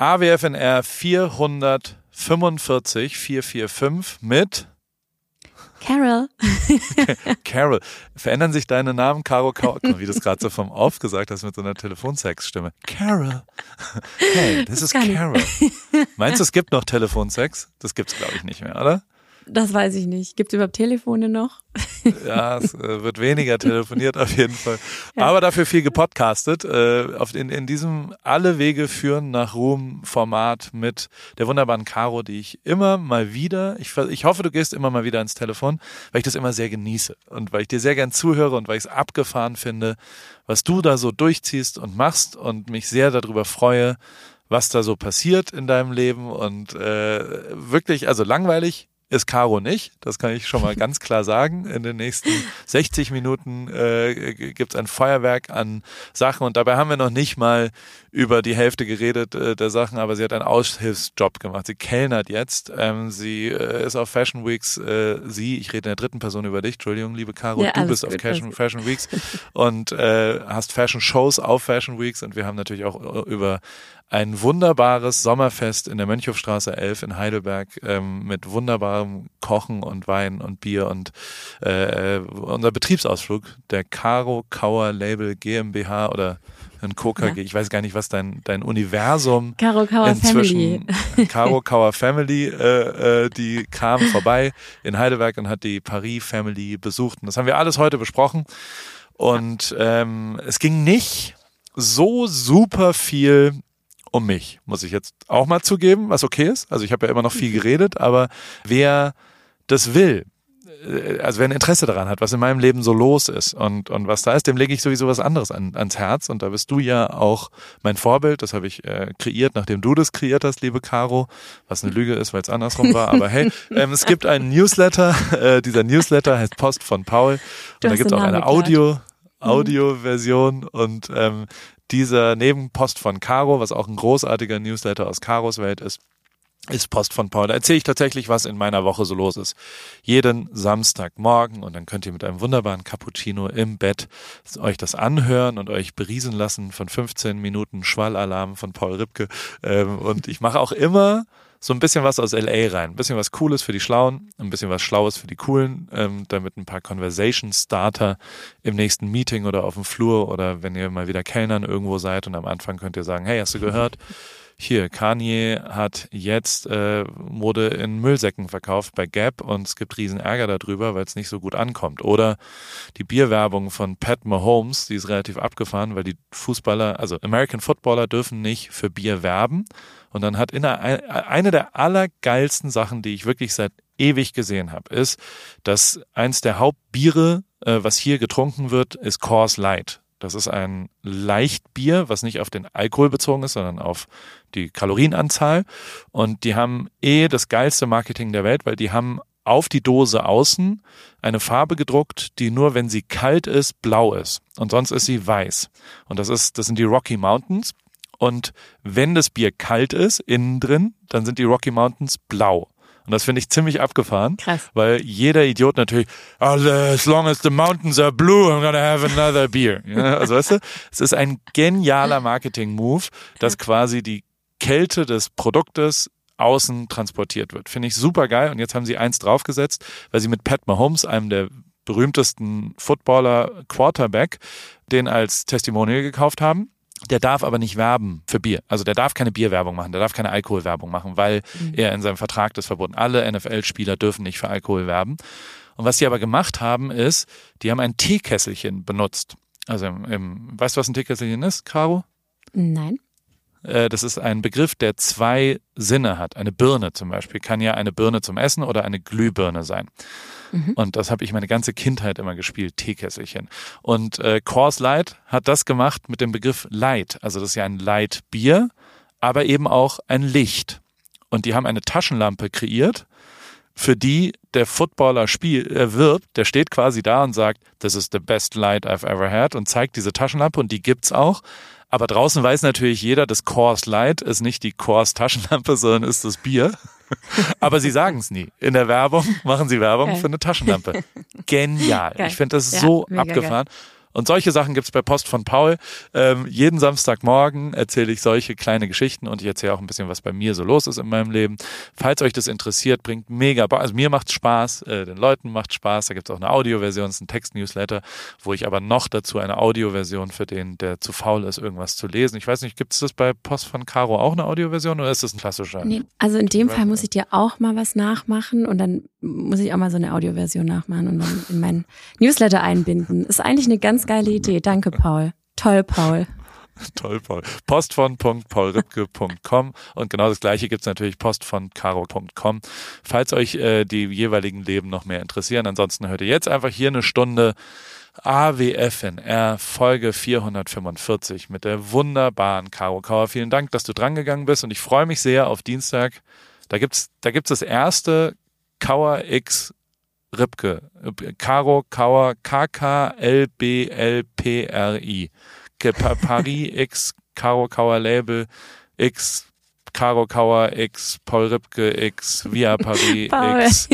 AWFNR 445 445 mit Carol. Carol. Verändern sich deine Namen, Caro, Caro, wie du es gerade so vom Off gesagt hast mit so einer Telefonsex-Stimme. Carol. Hey, this is Carol. Meinst du, es gibt noch Telefonsex? Das gibt's glaube ich nicht mehr, oder? Das weiß ich nicht. Gibt es überhaupt Telefone noch? Ja, es äh, wird weniger telefoniert auf jeden Fall. Ja. Aber dafür viel gepodcastet. Äh, in, in diesem Alle Wege führen nach Ruhm Format mit der wunderbaren Caro, die ich immer mal wieder, ich, ich hoffe, du gehst immer mal wieder ins Telefon, weil ich das immer sehr genieße und weil ich dir sehr gern zuhöre und weil ich es abgefahren finde, was du da so durchziehst und machst und mich sehr darüber freue, was da so passiert in deinem Leben und äh, wirklich, also langweilig ist Caro nicht. Das kann ich schon mal ganz klar sagen. In den nächsten 60 Minuten äh, gibt es ein Feuerwerk an Sachen und dabei haben wir noch nicht mal über die Hälfte geredet äh, der Sachen, aber sie hat einen Aushilfsjob gemacht. Sie kellnert jetzt. Ähm, sie äh, ist auf Fashion Weeks. Äh, sie, ich rede in der dritten Person über dich. Entschuldigung, liebe Caro, ja, du bist gut, auf Fashion, Fashion Weeks und äh, hast Fashion Shows auf Fashion Weeks und wir haben natürlich auch äh, über ein wunderbares Sommerfest in der Mönchhofstraße 11 in Heidelberg ähm, mit wunderbarem Kochen und Wein und Bier und äh, unser Betriebsausflug der Caro Kauer Label GmbH oder ein KKG, ja. ich weiß gar nicht, was dein dein Universum Caro Kauer inzwischen Family. Caro Kauer Family, äh, äh, die kam vorbei in Heidelberg und hat die Paris Family besucht und das haben wir alles heute besprochen und ähm, es ging nicht so super viel um mich, muss ich jetzt auch mal zugeben, was okay ist. Also ich habe ja immer noch viel geredet, aber wer das will, äh, also wer ein Interesse daran hat, was in meinem Leben so los ist und, und was da ist, dem lege ich sowieso was anderes an, ans Herz. Und da bist du ja auch mein Vorbild. Das habe ich äh, kreiert, nachdem du das kreiert hast, liebe Caro. Was eine Lüge ist, weil es andersrum war. Aber hey, ähm, es gibt einen Newsletter. Äh, dieser Newsletter heißt Post von Paul. Und da gibt es auch eine Audio. Mhm. Audio-Version und ähm, dieser Nebenpost von Caro, was auch ein großartiger Newsletter aus Caros Welt ist, ist Post von Paul. Da erzähle ich tatsächlich, was in meiner Woche so los ist. Jeden Samstagmorgen und dann könnt ihr mit einem wunderbaren Cappuccino im Bett euch das anhören und euch beriesen lassen von 15 Minuten Schwallalarm von Paul Ripke. Ähm, und ich mache auch immer so ein bisschen was aus LA rein. Ein bisschen was Cooles für die Schlauen, ein bisschen was Schlaues für die Coolen, ähm, damit ein paar Conversation Starter im nächsten Meeting oder auf dem Flur oder wenn ihr mal wieder Kellnern irgendwo seid und am Anfang könnt ihr sagen, hey, hast du gehört? hier, Kanye hat jetzt äh, Mode in Müllsäcken verkauft bei Gap und es gibt riesen Ärger darüber, weil es nicht so gut ankommt. Oder die Bierwerbung von Pat Mahomes, die ist relativ abgefahren, weil die Fußballer, also American Footballer dürfen nicht für Bier werben. Und dann hat in einer, eine der allergeilsten Sachen, die ich wirklich seit ewig gesehen habe, ist, dass eins der Hauptbiere, äh, was hier getrunken wird, ist Coors Light. Das ist ein Leichtbier, was nicht auf den Alkohol bezogen ist, sondern auf die Kalorienanzahl. Und die haben eh das geilste Marketing der Welt, weil die haben auf die Dose außen eine Farbe gedruckt, die nur, wenn sie kalt ist, blau ist. Und sonst ist sie weiß. Und das ist, das sind die Rocky Mountains. Und wenn das Bier kalt ist, innen drin, dann sind die Rocky Mountains blau. Und das finde ich ziemlich abgefahren, Krass. weil jeder Idiot natürlich, oh, as long as the mountains are blue, I'm gonna have another beer. Ja, also weißt du, es ist ein genialer Marketing-Move, dass quasi die Kälte des Produktes außen transportiert wird. Finde ich super geil. Und jetzt haben sie eins draufgesetzt, weil sie mit Pat Mahomes, einem der berühmtesten Footballer Quarterback, den als Testimonial gekauft haben. Der darf aber nicht werben für Bier. Also der darf keine Bierwerbung machen, der darf keine Alkoholwerbung machen, weil mhm. er in seinem Vertrag das verboten. Alle NFL-Spieler dürfen nicht für Alkohol werben. Und was sie aber gemacht haben, ist, die haben ein Teekesselchen benutzt. Also im, im, weißt du, was ein Teekesselchen ist, Caro? Nein. Äh, das ist ein Begriff, der zwei Sinne hat. Eine Birne zum Beispiel kann ja eine Birne zum Essen oder eine Glühbirne sein. Mhm. Und das habe ich meine ganze Kindheit immer gespielt, Teekesselchen. Und äh, Coors Light hat das gemacht mit dem Begriff Light. Also das ist ja ein Light-Bier, aber eben auch ein Licht. Und die haben eine Taschenlampe kreiert, für die der Footballer spiel, äh, wirbt, der steht quasi da und sagt, this is the best light I've ever had und zeigt diese Taschenlampe und die gibt's auch. Aber draußen weiß natürlich jeder, das Coors Light ist nicht die Coors Taschenlampe, sondern ist das Bier. Aber sie sagen es nie. In der Werbung machen sie Werbung geil. für eine Taschenlampe. Genial. Geil. Ich finde das ja, so abgefahren. Geil. Und solche Sachen gibt's bei Post von Paul. Ähm, jeden Samstagmorgen erzähle ich solche kleine Geschichten und ich erzähle auch ein bisschen, was bei mir so los ist in meinem Leben. Falls euch das interessiert, bringt mega, also mir macht's Spaß, äh, den Leuten macht Spaß. Da gibt's auch eine Audioversion, es ist ein Text-Newsletter, wo ich aber noch dazu eine Audioversion für den, der zu faul ist, irgendwas zu lesen. Ich weiß nicht, gibt's das bei Post von Caro auch eine Audioversion oder ist das ein klassischer? Nee, also in dem Fall muss ich dir auch mal was nachmachen und dann muss ich auch mal so eine Audioversion nachmachen und dann in meinen Newsletter einbinden. Ist eigentlich eine ganz geile Idee. Danke, Paul. Toll, Paul. Toll, Paul. Post von paulripke.com und genau das gleiche gibt's natürlich post von caro.com. Falls euch äh, die jeweiligen Leben noch mehr interessieren, ansonsten hört ihr jetzt einfach hier eine Stunde AWFNR Folge 445 mit der wunderbaren Caro Kauer. Vielen Dank, dass du drangegangen bist und ich freue mich sehr auf Dienstag. Da gibt's, da gibt's das erste Kauer X Ripke. Caro Kauer K-K-L-B-L-P-R-I. Paris X Caro Kauer Label X Caro Kauer X Paul Ripke X Via Paris Paul. X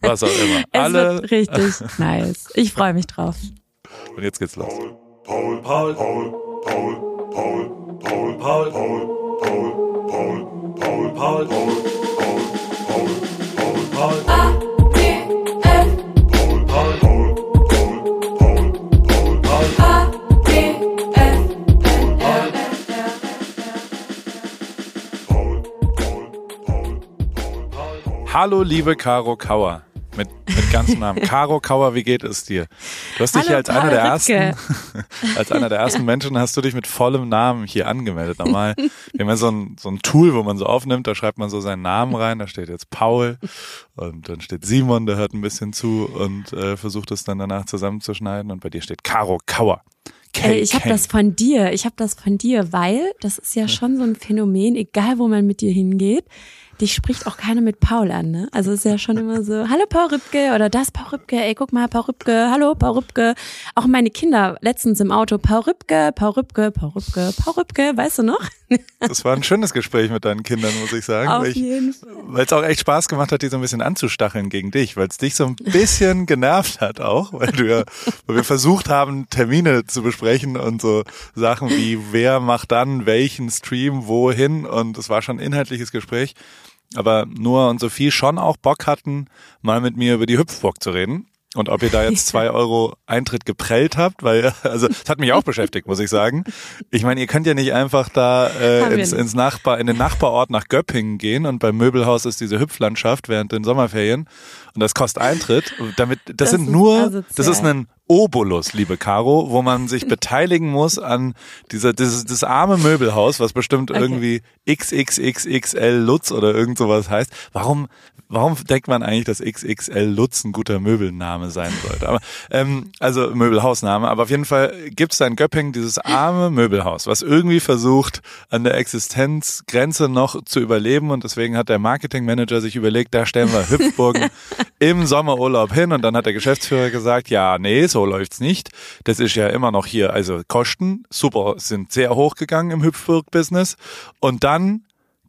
was auch immer. Es Alle wird richtig nice. Ich freue mich drauf. und jetzt geht's los. Paul, Paul, Paul, Paul, Paul, Paul, Paul, Paul, Paul, Paul, Paul, Paul, Paul, Paul, Paul, Paul, Paul, Paul, Paul, Hallo liebe Caro Kauer. Mit, mit ganzem Namen. Caro Kauer, wie geht es dir? Du hast dich Hallo, hier als einer der ersten, als einer der ersten Menschen hast du dich mit vollem Namen hier angemeldet. Normal, wir haben ja so ein, so ein Tool, wo man so aufnimmt, da schreibt man so seinen Namen rein, da steht jetzt Paul und dann steht Simon, der hört ein bisschen zu und äh, versucht es dann danach zusammenzuschneiden und bei dir steht Caro Kauer. Ey, ich habe das von dir. Ich habe das von dir, weil das ist ja schon so ein Phänomen, egal wo man mit dir hingeht. Dich spricht auch keiner mit Paul an, ne? Also ist ja schon immer so, hallo Paul Rübke oder das Paul Rübke, ey, guck mal, Paul Rübke, hallo Paul Rübke. Auch meine Kinder letztens im Auto, Paul Rübke, Paul Rübke, Paul Rübke, Paul Rübke, weißt du noch? Das war ein schönes Gespräch mit deinen Kindern, muss ich sagen. Auf ich, jeden Fall. Weil es auch echt Spaß gemacht hat, die so ein bisschen anzustacheln gegen dich, weil es dich so ein bisschen genervt hat auch, weil du ja, weil wir versucht haben, Termine zu besprechen und so Sachen wie, wer macht dann welchen Stream wohin und es war schon ein inhaltliches Gespräch. Aber Noah und Sophie schon auch Bock hatten, mal mit mir über die Hüpfburg zu reden. Und ob ihr da jetzt zwei Euro Eintritt geprellt habt, weil, also, das hat mich auch beschäftigt, muss ich sagen. Ich meine, ihr könnt ja nicht einfach da äh, ins, ins Nachbar, in den Nachbarort nach Göppingen gehen und beim Möbelhaus ist diese Hüpflandschaft während den Sommerferien und das kostet Eintritt. Damit, das, Das sind nur, asozial. das ist ein Obolus, liebe Caro, wo man sich beteiligen muss an dieser, dieses, das arme Möbelhaus, was bestimmt Okay. irgendwie XXXXL Lutz oder irgend sowas heißt. Warum, warum denkt man eigentlich, dass XXL Lutz ein guter Möbelname sein sollte? Aber, ähm, also Möbelhausname. Aber auf jeden Fall gibt's da in Göppingen dieses arme Möbelhaus, was irgendwie versucht, an der Existenzgrenze noch zu überleben. Und deswegen hat der Marketingmanager sich überlegt, da stellen wir Hüpfburgen im Sommerurlaub hin. Und dann hat der Geschäftsführer gesagt, ja, nee, so läuft's nicht. Das ist ja immer noch hier, also Kosten, super, sind sehr hoch gegangen im Hüpfburg-Business. Und dann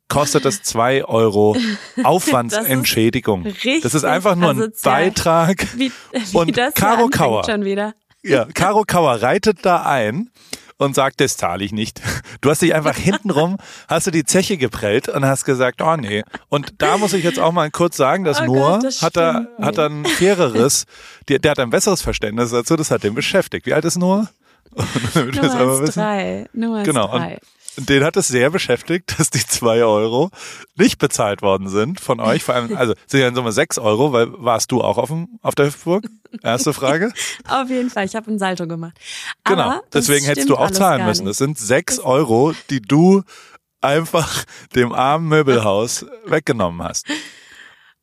kostet das zwei Euro Aufwandsentschädigung. Das ist richtig das ist einfach nur ein asozial. Beitrag. Wie, wie Und das anfängt Kauer. schon wieder. Ja, Caro Kauer reitet da ein und sagt, das zahle ich nicht. Du hast dich einfach hintenrum, hast du die Zeche geprellt und hast gesagt, oh nee. Und da muss ich jetzt auch mal kurz sagen, dass Oh Noah Gott, das hat da, hat da ein faireres, der, der hat ein besseres Verständnis dazu, das hat den beschäftigt. Wie alt ist Noah? Nummer wissen. drei. Nummer Genau. drei. Und den hat es sehr beschäftigt, dass die zwei Euro nicht bezahlt worden sind von euch. Vor allem, also sind ja in Summe sechs Euro, weil warst du auch auf, dem, auf der Hüpfburg? Erste Frage. Auf jeden Fall, ich habe ein Salto gemacht. Genau. Aber das Deswegen hättest du auch zahlen müssen. Das sind sechs Euro, die du einfach dem armen Möbelhaus weggenommen hast.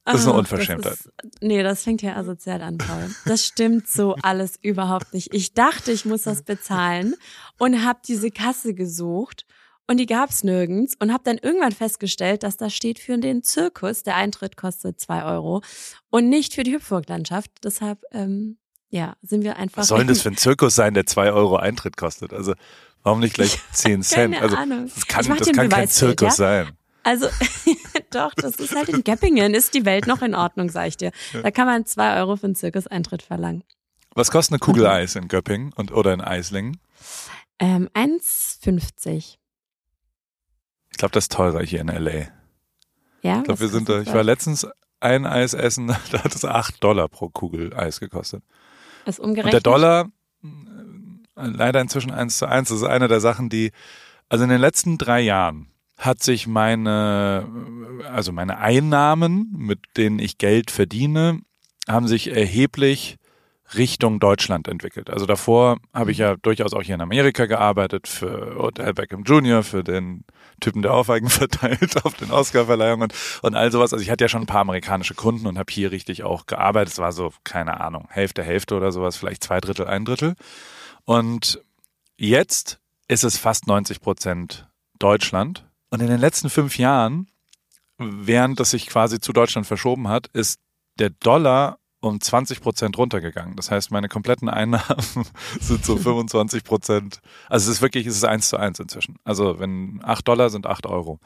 Das ist eine Ah, Unverschämtheit. Das ist, nee, das fängt ja asozial an, Paul. Das stimmt so alles überhaupt nicht. Ich dachte, ich muss das bezahlen und habe diese Kasse gesucht und die gab's nirgends und habe dann irgendwann festgestellt, dass da steht für den Zirkus, der Eintritt kostet zwei Euro und nicht für die Hüpfburglandschaft. Deshalb, ähm, ja, sind wir einfach. Was soll denn das für ein Zirkus sein, der zwei Euro Eintritt kostet? Also warum nicht gleich zehn Cent? Keine Also Ahnung. das kann, das kann kein Zirkus ja? sein. Also, doch, das ist halt in Göppingen, ist die Welt noch in Ordnung, sag ich dir. Da kann man zwei Euro für einen Zirkuseintritt verlangen. Was kostet eine Kugel Eis in Göppingen und, oder in Eislingen? Ähm, 1,50. Ich glaube, das ist teurer hier in L.A. Ja, Ich glaube, wir sind da, ich war letztens ein Eis essen, da hat es 8 Dollar pro Kugel Eis gekostet. Ist Und umgerechnet. der Dollar, äh, leider inzwischen eins zu eins, das ist eine der Sachen, die, also in den letzten drei Jahren hat sich meine, also meine Einnahmen, mit denen ich Geld verdiene, haben sich erheblich Richtung Deutschland entwickelt. Also davor habe ich ja durchaus auch hier in Amerika gearbeitet für Odell Beckham Jr., für den Typen, der Aufweigen verteilt auf den Oscarverleihungen und, und all sowas. Also ich hatte ja schon ein paar amerikanische Kunden und habe hier richtig auch gearbeitet. Es war so, keine Ahnung, Hälfte, Hälfte oder sowas, vielleicht zwei Drittel, ein Drittel. Und jetzt ist es fast 90 Prozent Deutschland. Und in den letzten fünf Jahren, während das sich quasi zu Deutschland verschoben hat, ist der Dollar um 20 Prozent runtergegangen. Das heißt, meine kompletten Einnahmen sind so 25 Prozent. Also es ist wirklich, es ist eins zu eins inzwischen. Also wenn acht Dollar sind acht Euro.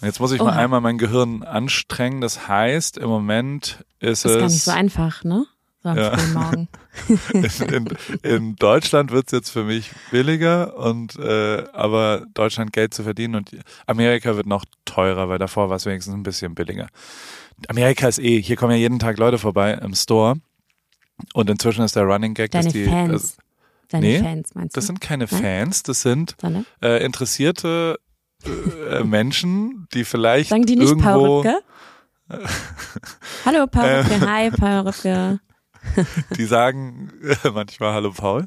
Und jetzt muss ich mal Oha. einmal mein Gehirn anstrengen. Das heißt, im Moment ist, ist es gar nicht so einfach, ne? So Ja. Morgen. in, in Deutschland wird's jetzt für mich billiger und äh, aber Deutschland Geld zu verdienen und Amerika wird noch teurer, weil davor war es wenigstens ein bisschen billiger. Amerika ist eh, hier kommen ja jeden Tag Leute vorbei im Store und inzwischen ist der Running Gag, Deine dass die Fans. äh, Deine nee, Fans, meinst du? das sind keine Nein? Fans, das sind äh, interessierte äh, Menschen, die vielleicht Sagen die nicht irgendwo Perücke? Hallo Perücke, Ähm. hi Perücke. die sagen manchmal Hallo Paul.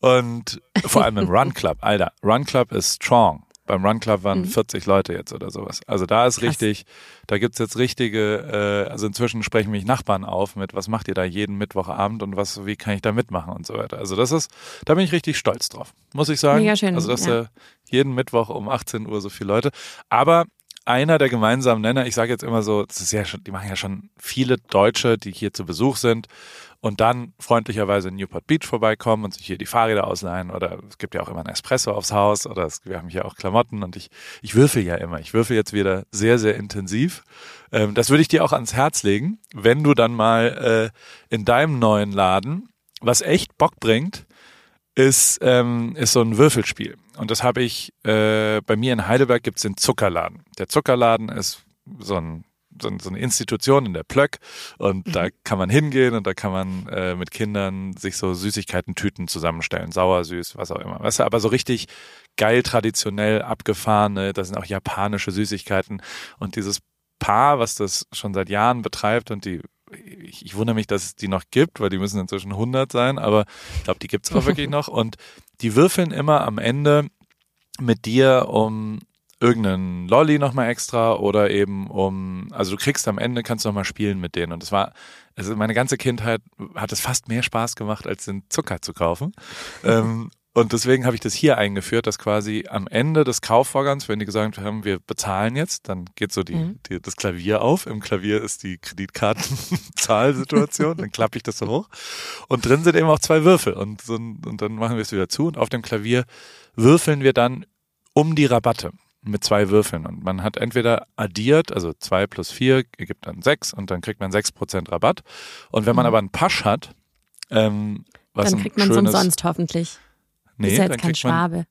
Und vor allem im Run Club, Alter, Run Club ist strong. Beim Run Club waren Mhm. 40 Leute jetzt oder sowas. Also da ist Krass. richtig, da gibt's jetzt richtige, äh, also inzwischen sprechen mich Nachbarn auf mit, was macht ihr da jeden Mittwochabend und was, wie kann ich da mitmachen und so weiter. Also das ist, da bin ich richtig stolz drauf, muss ich sagen. Mega schön, Also dass ja. jeden Mittwoch um 18 Uhr so viele Leute. Aber einer der gemeinsamen Nenner, ich sage jetzt immer so, das ist ja schon, die machen ja schon viele Deutsche, die hier zu Besuch sind und dann freundlicherweise in Newport Beach vorbeikommen und sich hier die Fahrräder ausleihen oder es gibt ja auch immer ein Espresso aufs Haus oder es, wir haben hier auch Klamotten und ich, ich würfel ja immer. Ich würfel jetzt wieder sehr, sehr intensiv. Ähm, das würde ich dir auch ans Herz legen, wenn du dann mal äh, in deinem neuen Laden, was echt Bock bringt, ist, ähm, ist so ein Würfelspiel. Und das habe ich, äh, bei mir in Heidelberg gibt's den Zuckerladen. Der Zuckerladen ist so, ein, so, ein, so eine Institution in der Plöck und da kann man hingehen und da kann man äh, mit Kindern sich so Süßigkeiten-Tüten zusammenstellen. Sauer, süß, was auch immer. Weißt du, aber so richtig geil, traditionell, abgefahrene, da sind auch japanische Süßigkeiten und dieses Paar, was das schon seit Jahren betreibt und die ich, ich wundere mich, dass es die noch gibt, weil die müssen inzwischen 100 sein, aber ich glaube, die gibt's auch wirklich noch. Und die würfeln immer am Ende mit dir um irgendeinen Lolly nochmal extra oder eben um, also du kriegst am Ende, kannst du nochmal spielen mit denen. Und das war, also meine ganze Kindheit hat es fast mehr Spaß gemacht, als den Zucker zu kaufen. ähm, und deswegen habe ich das hier eingeführt, dass quasi am Ende des Kaufvorgangs, wenn die gesagt haben, wir bezahlen jetzt, dann geht so die, Mhm. die, das Klavier auf. Im Klavier ist die Kreditkartenzahlsituation, dann klappe ich das so hoch. Und drin sind eben auch zwei Würfel. Und, so, und dann machen wir es wieder zu. Und auf dem Klavier würfeln wir dann um die Rabatte mit zwei Würfeln. Und man hat entweder addiert, also zwei plus vier ergibt dann sechs und dann kriegt man sechs Prozent Rabatt. Und wenn man Mhm. aber einen Pasch hat, ähm, was Dann kriegt man es umsonst hoffentlich. Nee, ist ja dann jetzt kein Schwabe.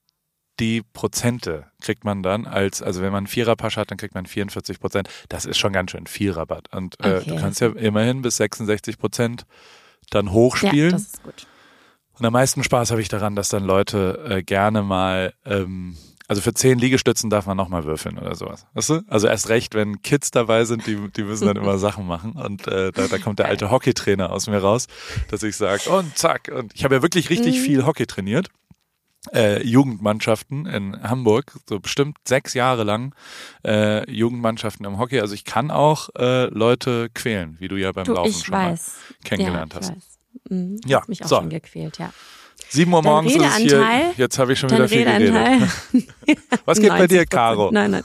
die Prozente kriegt man dann als, also wenn man einen Viererpasch hat, dann kriegt man 44 Prozent. Das ist schon ganz schön viel Rabatt. Und äh, Okay. du kannst ja immerhin bis 66 Prozent dann Ja, hochspielen. das ist gut. Und am meisten Spaß habe ich daran, dass dann Leute äh, gerne mal, ähm, also für zehn Liegestützen darf man nochmal würfeln oder sowas. Weißt du? Also erst recht, wenn Kids dabei sind, die, die müssen dann immer Sachen machen. Und äh, da, da kommt der alte Hockeytrainer aus mir raus, dass ich sage, und zack. Und ich habe ja wirklich richtig Mhm. viel Hockey trainiert. Äh, Jugendmannschaften in Hamburg, so bestimmt sechs Jahre lang äh, Jugendmannschaften im Hockey. Also ich kann auch äh, Leute quälen, wie du ja beim Du, Laufen schon mal weiß. kennengelernt ja, ich hast. Mhm, Ja, mich auch so. schon gequält, ja. Sieben Uhr Dein morgens ist es hier. Jetzt habe ich schon wieder viel geredet. Redeanteil. Was geht bei dir, 90%. Caro? Nein, nein.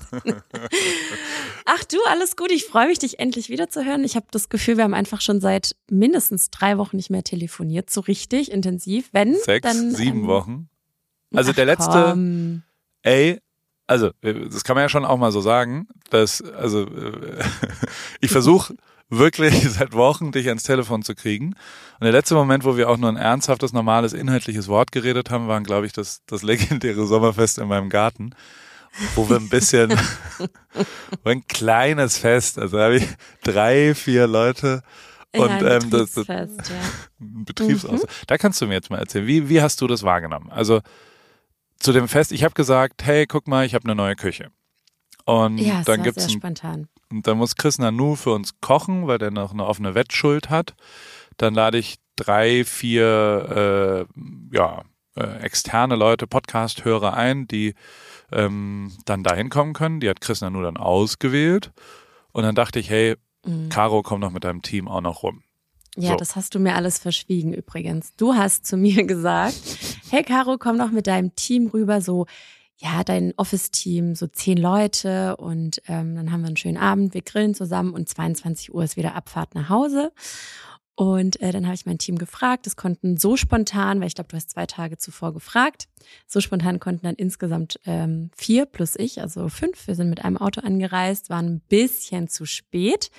Ach du, alles gut. Ich freue mich, dich endlich wiederzuhören. Ich habe das Gefühl, wir haben einfach schon seit mindestens drei Wochen nicht mehr telefoniert, so richtig intensiv. Wenn, Sechs, dann sieben ähm, Wochen. Also ach, der letzte, komm. ey, also äh, das kann man ja schon auch mal so sagen, dass also äh, ich versuche wirklich seit Wochen, dich ans Telefon zu kriegen. Und der letzte Moment, wo wir auch nur ein ernsthaftes, normales, inhaltliches Wort geredet haben, waren, glaube ich, das, das legendäre Sommerfest in meinem Garten, wo wir ein bisschen, ein kleines Fest, also da habe ich drei, vier Leute und ja, ähm, das, das ja. Betriebsaus. Mhm. Da kannst du mir jetzt mal erzählen, wie, wie hast du das wahrgenommen? Also zu dem Fest, ich habe gesagt, hey, guck mal, ich habe eine neue Küche. Und ja, dann gibt's sehr ein, spontan. und dann muss Chris Nanu für uns kochen, weil der noch eine offene Wettschuld hat. Dann lade ich drei, vier äh, ja, äh, externe Leute, Podcast-Hörer ein, die ähm, dann da hinkommen können. Die hat Chris Nanu dann ausgewählt. Und dann dachte ich, hey, Mhm. Caro, komm noch mit deinem Team auch noch rum. Ja, So. das hast du mir alles verschwiegen übrigens. Du hast zu mir gesagt, hey Caro, komm doch mit deinem Team rüber, so, ja, dein Office-Team, so zehn Leute und ähm, dann haben wir einen schönen Abend, wir grillen zusammen und 22 Uhr ist wieder Abfahrt nach Hause. Und äh, dann habe ich mein Team gefragt. Es konnten so spontan, weil ich glaube, du hast zwei Tage zuvor gefragt, so spontan konnten dann insgesamt ähm, vier plus ich, also fünf. Wir sind mit einem Auto angereist, waren ein bisschen zu spät.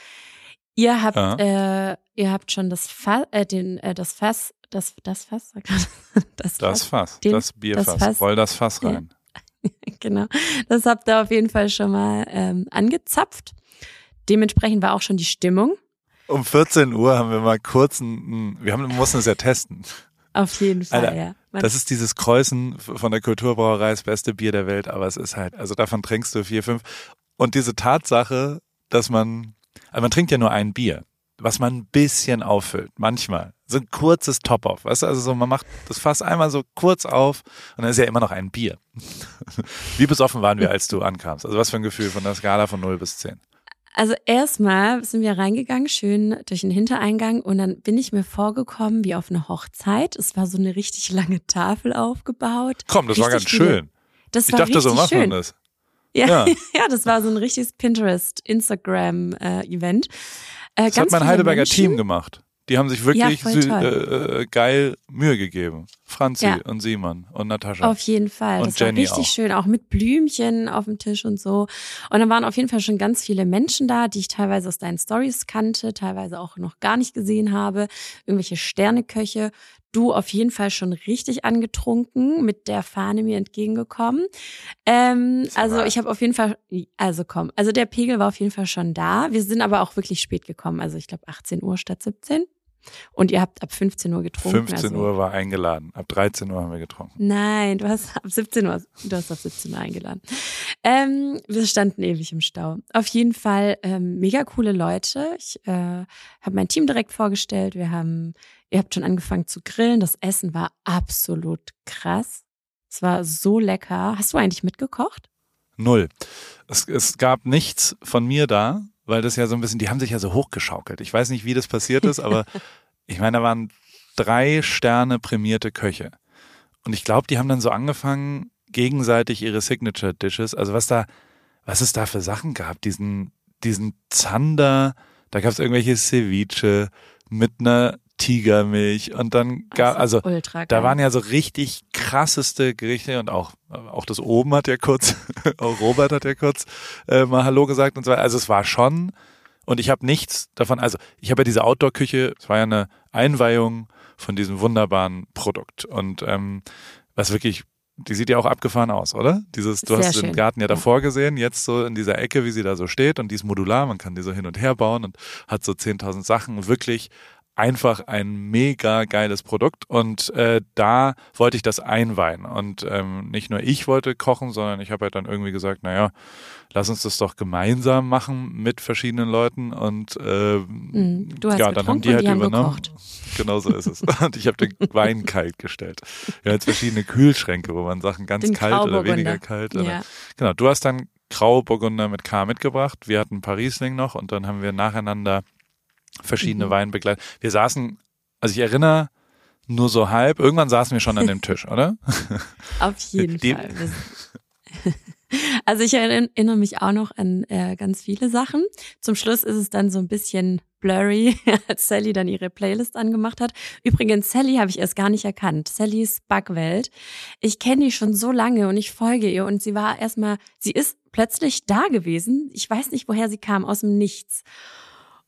Ihr habt, äh, ihr habt schon das Fass, äh, den, äh, das Fass, das, das Fass, das, Das Fass, Den- das Bierfass. das Fass. Roll das Fass Ja. rein. genau. Das habt ihr auf jeden Fall schon mal ähm, angezapft. Dementsprechend war auch schon die Stimmung. Um 14 Uhr haben wir mal kurz ein, wir haben, mussten es ja testen. Auf jeden Fall, Alter, ja. Man, Das ist dieses Kreuzen von der Kulturbrauerei, das beste Bier der Welt, aber es ist halt, also davon trinkst du vier, fünf. Und diese Tatsache, dass man, also man trinkt ja nur ein Bier, was man ein bisschen auffüllt, manchmal. So ein kurzes Top-Off, weißt du, also so, man macht das Fass einmal so kurz auf und dann ist ja immer noch ein Bier. Wie besoffen waren wir, als du ankamst? Also was für ein Gefühl von der Skala von 0 bis 10? Also erstmal sind wir reingegangen, schön durch den Hintereingang und dann bin ich mir vorgekommen wie auf eine Hochzeit. Es war so eine richtig lange Tafel aufgebaut. Komm, das war ganz Richtig schön. Das Ich war dachte, so richtig macht schön. man das. Ja, Ja. ja. das war so ein richtiges Pinterest, Instagram-Event. Äh, Das hat mein Heidelberger Team gemacht. Die haben sich wirklich toll. äh, äh, geil Mühe gegeben. Franzi Ja. und Simon und Natascha. Auf jeden Fall. Und das Jenny war richtig auch. schön, auch mit Blümchen auf dem Tisch und so. Und dann waren auf jeden Fall schon ganz viele Menschen da, die ich teilweise aus deinen Stories kannte, teilweise auch noch gar nicht gesehen habe. Irgendwelche Sterneköche. Du auf jeden Fall schon richtig angetrunken, mit der Fahne mir entgegengekommen. Ähm, also ich habe auf jeden Fall, also komm, also der Pegel war auf jeden Fall schon da. Wir sind aber auch wirklich spät gekommen. Also ich glaube 18 Uhr statt 17. Und ihr habt ab 15 Uhr getrunken. 15 also, Uhr war eingeladen. Ab 13 Uhr haben wir getrunken. Nein, du hast ab 17 Uhr, du hast ab 17 Uhr eingeladen. Ähm, wir standen ewig im Stau. Auf jeden Fall ähm, mega coole Leute. Ich äh, habe mein Team direkt vorgestellt. Wir haben, ihr habt schon angefangen zu grillen. Das Essen war absolut krass. Es war so lecker. Hast du eigentlich mitgekocht? Null. Es, es gab nichts von mir da, weil das ja so ein bisschen, die haben sich ja so hochgeschaukelt. Ich weiß nicht, wie das passiert ist, aber ich meine, da waren drei Sterne prämierte Köche. Und ich glaube, die haben dann so angefangen, gegenseitig ihre Signature Dishes, also was da, was es da für Sachen gab, diesen, diesen Zander, da gab es irgendwelche Ceviche mit einer Tigermilch und dann gab, also ultra da waren ja so richtig krasseste Gerichte und auch, auch das oben hat ja kurz, auch Robert hat ja kurz äh, mal Hallo gesagt und so weiter. Also es war schon, und ich habe nichts davon, also ich habe ja diese Outdoor-Küche, es war ja eine Einweihung von diesem wunderbaren Produkt. Und ähm, was wirklich, die sieht ja auch abgefahren aus, oder? Dieses, du Sehr hast den schön, Garten ja ja. davor gesehen, jetzt so in dieser Ecke, wie sie da so steht und die ist modular, man kann die so hin und her bauen und hat so 10.000 Sachen, wirklich einfach ein mega geiles Produkt und äh, da wollte ich das einweihen und ähm, nicht nur ich wollte kochen, sondern ich habe halt dann irgendwie gesagt, naja, lass uns das doch gemeinsam machen mit verschiedenen Leuten und äh. Du hast ja, dann haben die halt die haben übernommen. gekocht. Genau so ist es. Und ich habe den Wein kalt gestellt. Wir haben jetzt verschiedene Kühlschränke, wo man Sachen ganz Den kalt oder weniger kalt. Oder, Ja. Genau, du hast dann Grauburgunder mit K mitgebracht. Wir hatten Riesling noch und dann haben wir nacheinander verschiedene Mhm. Weine begleitet. Wir saßen, also ich erinnere nur so halb, irgendwann saßen wir schon an dem Tisch, oder? Auf jeden Die- Fall. Also ich erinnere mich auch noch an äh, ganz viele Sachen. Zum Schluss ist es dann so ein bisschen blurry, als Sally dann ihre Playlist angemacht hat. Übrigens, Sally habe ich erst gar nicht erkannt. Sallys Backwelt. Ich kenne die schon so lange und ich folge ihr und sie war erstmal, sie ist plötzlich da gewesen. Ich weiß nicht, woher sie kam, aus dem Nichts.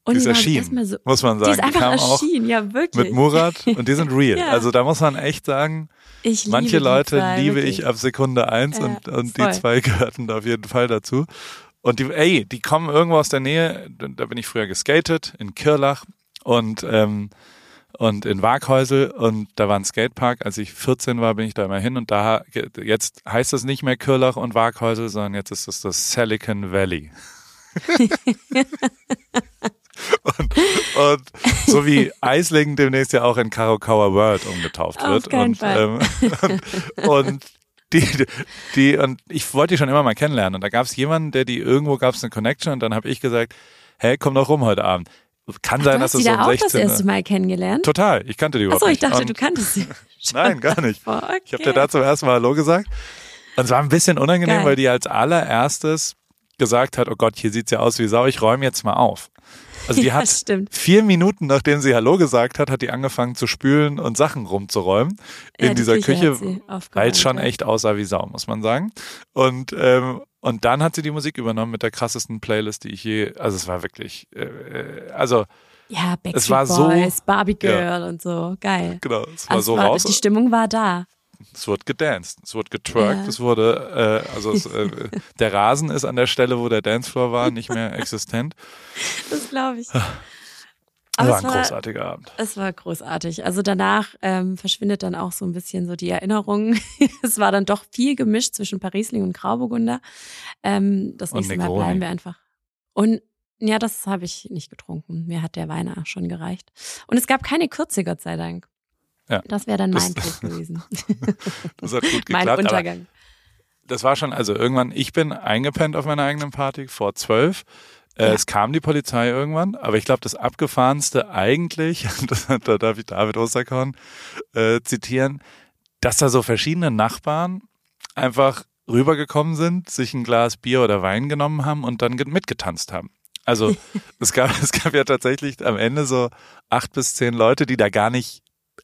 Und die ist die erschienen, so- muss man sagen. Die ist einfach auch erschienen, ja wirklich. mit Murat und die sind real. Ja. Also da muss man echt sagen, ich manche die Leute zwei, liebe wirklich. ich ab Sekunde eins Ja, und, und die zwei gehörten da auf jeden Fall dazu. Und die, ey, die kommen irgendwo aus der Nähe, da bin ich früher geskatet, in Kirlach und, ähm, und in Waghäusel und da war ein Skatepark. Als ich 14 war, bin ich da immer hin und da, jetzt heißt es nicht mehr Kirlach und Waghäusel, sondern jetzt ist es das Silicon Valley. und, und so wie Eislingen demnächst ja auch in Karokawa World umgetauft Auf wird. keinen und, Fall. Ähm, und, und die, die, und ich wollte die schon immer mal kennenlernen. Und da gab es jemanden, der die irgendwo gab es eine Connection und dann habe ich gesagt, hey, komm doch rum heute Abend. Kann sein, Du dass hast es die so da um auch das 16 erste Mal kennengelernt? Total, ich kannte die überhaupt Achso, ich dachte, Und- du kanntest sie. Nein, gar nicht. Okay. Ich habe dir da zum ersten Mal Hallo gesagt. Und es war ein bisschen unangenehm, Geil. weil die als allererstes gesagt hat, oh Gott, hier sieht's ja aus wie Sau, ich räume jetzt mal auf. Also die Ja, hat stimmt. vier Minuten, nachdem sie Hallo gesagt hat, hat die angefangen zu spülen und Sachen rumzuräumen Ja, in die dieser Küche Küche, weil es schon ja. echt aussah wie Sau, muss man sagen. Und ähm, und dann hat sie die Musik übernommen mit der krassesten Playlist, die ich je, also es war wirklich, äh, äh, also Ja, Backstreet Es war so- Boys, Barbie Ja. Girl und so. Geil. genau, es war Also so war, raus. Die Stimmung war da. Es wurde gedanced, es wurde getwerkt, Ja. es wurde, äh, also es, äh, der Rasen ist an der Stelle, wo der Dancefloor war, nicht mehr existent. Das glaube ich. Das Aber war es ein war, großartiger Abend. es war großartig. Also danach ähm, verschwindet dann auch so ein bisschen so die Erinnerung. es war dann doch viel gemischt zwischen Parisling und Grauburgunder. Ähm, das Und nächste Mal Negroni. bleiben wir einfach. Und ja, das habe ich nicht getrunken. Mir hat der Wein schon gereicht. Und es gab keine Kürze, Gott sei Dank. Ja. Das wäre dann mein Das- Tod gewesen. Das hat gut mein geklappt. Aber Untergang. das war schon, also irgendwann, ich bin eingepennt auf meiner eigenen Party vor zwölf. Äh, Ja. Es kam die Polizei irgendwann, aber ich glaube, das abgefahrenste eigentlich, das, da darf ich David Osterkorn äh, zitieren, dass da so verschiedene Nachbarn einfach rübergekommen sind, sich ein Glas Bier oder Wein genommen haben und dann ge- mitgetanzt haben. Also es gab, es gab ja tatsächlich am Ende so acht bis zehn Leute, die da gar nicht,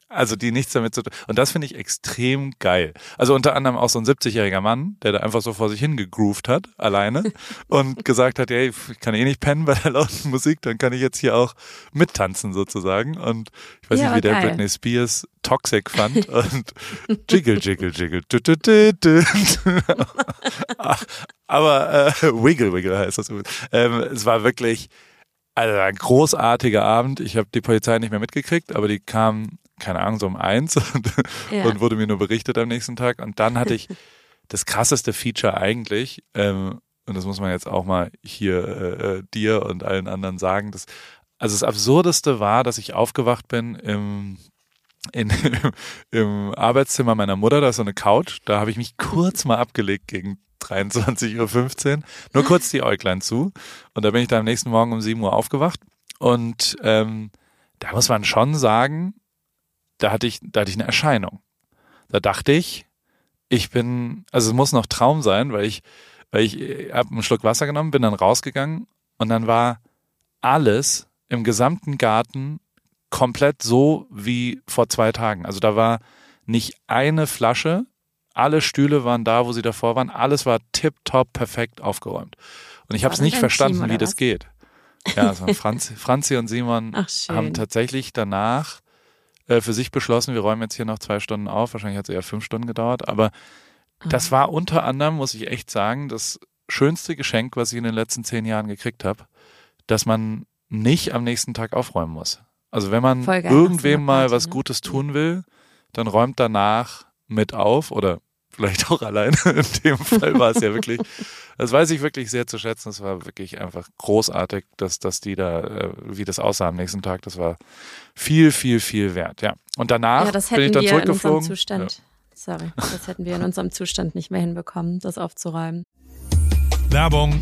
also die nichts damit zu tun. Und das finde ich extrem geil. Also unter anderem auch so ein 70-jähriger Mann, der da einfach so vor sich hingegroovt hat, alleine, und gesagt hat, ey, ich kann eh nicht pennen bei der lauten Musik, dann kann ich jetzt hier auch mittanzen sozusagen. Und ich weiß Ja, nicht, wie der geil. Britney Spears Toxic fand und Jiggle, Jiggle, Jiggle. Du, du, du, Aber äh, Wiggle, Wiggle heißt das. Ähm, es war wirklich also ein großartiger Abend. Ich habe die Polizei nicht mehr mitgekriegt, aber die kam, keine Ahnung, so um eins und, Ja. und wurde mir nur berichtet am nächsten Tag. Und dann hatte ich das krasseste Feature eigentlich, ähm, und das muss man jetzt auch mal hier äh, äh, dir und allen anderen sagen, dass, also das Absurdeste war, dass ich aufgewacht bin im in, im Arbeitszimmer meiner Mutter, da ist so eine Couch, da habe ich mich kurz mal abgelegt gegen 23.15 Uhr, nur kurz die Äuglein zu und da bin ich dann am nächsten Morgen um 7 Uhr aufgewacht und ähm, da muss man schon sagen, da hatte ich, da hatte ich eine Erscheinung. Da dachte ich, ich bin, also es muss noch Traum sein, weil ich, weil ich habe einen Schluck Wasser genommen, bin dann rausgegangen und dann war alles im gesamten Garten komplett so wie vor zwei Tagen. Also da war nicht eine Flasche, alle Stühle waren da, wo sie davor waren, alles war tipptopp perfekt aufgeräumt. Und ich habe es nicht verstanden, Team, wie das was? geht. Ja, also Franzi, Franzi und Simon Ach, haben tatsächlich danach äh, für sich beschlossen, wir räumen jetzt hier noch zwei Stunden auf. Wahrscheinlich hat es eher fünf Stunden gedauert, aber das war unter anderem, muss ich echt sagen, das schönste Geschenk, was ich in den letzten zehn Jahren gekriegt habe, dass man nicht am nächsten Tag aufräumen muss. Also wenn man irgendwem mal was ne? Gutes tun will, dann räumt danach mit auf oder vielleicht auch alleine. In dem Fall war es ja wirklich, das weiß ich wirklich sehr zu schätzen. Es war wirklich einfach großartig, dass, dass die da, äh, wie das aussah am nächsten Tag, das war viel, viel, viel wert. Ja. Und danach ja, das bin ich hätten dann wir in unserem zurückgeflogen. Zustand. Sorry, das hätten wir in unserem Zustand nicht mehr hinbekommen, das aufzuräumen. Werbung.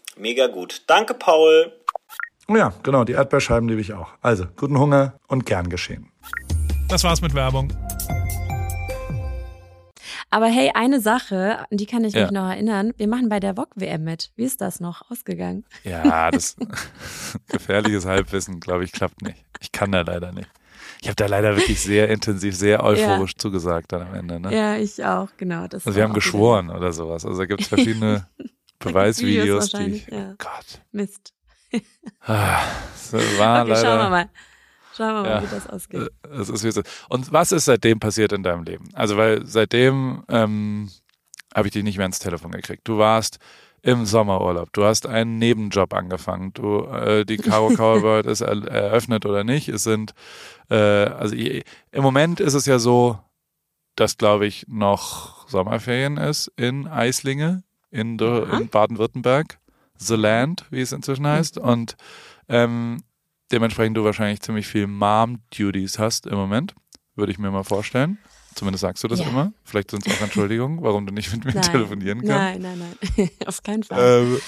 Mega gut. Danke, Paul. Oh ja, genau, die Erdbeerscheiben liebe ich auch. Also, guten Hunger und gern geschehen. Das war's mit Werbung. Aber hey, eine Sache, an die kann ich Ja. mich noch erinnern. Wir machen bei der VOG-WM mit. Wie ist das noch ausgegangen? Ja, das gefährliches Halbwissen, glaube ich, klappt nicht. Ich kann da leider nicht. Ich habe da leider wirklich sehr intensiv, sehr euphorisch zugesagt dann am Ende. Ne? Ja, ich auch, genau. Das Also wir haben auch wieder geschworen oder sowas. Also da gibt es verschiedene Beweisvideos, die ich, ja. oh Gott. Mist. Ah, es war okay, schauen wir leider. mal. Schauen wir mal, Ja. wie das ausgeht. Äh, Es ist wie ist. Und was ist seitdem passiert in deinem Leben? Also, weil seitdem ähm, habe ich dich nicht mehr ins Telefon gekriegt. Du warst im Sommerurlaub. Du hast einen Nebenjob angefangen. Du, äh, die Caro Cowboy World ist er, eröffnet oder nicht. Es sind, äh, also i- im Moment ist es ja so, dass, glaube ich, noch Sommerferien ist in Eislinge, in, in Baden-Württemberg. The Land, wie es inzwischen heißt. Und ähm, dementsprechend du wahrscheinlich ziemlich viel Mom-Duties hast im Moment, würde ich mir mal vorstellen. Zumindest sagst du das Ja. immer. Vielleicht sind es auch Entschuldigungen, warum du nicht mit mir Nein. telefonieren kannst. Nein, nein, nein. Auf keinen Fall. Ähm,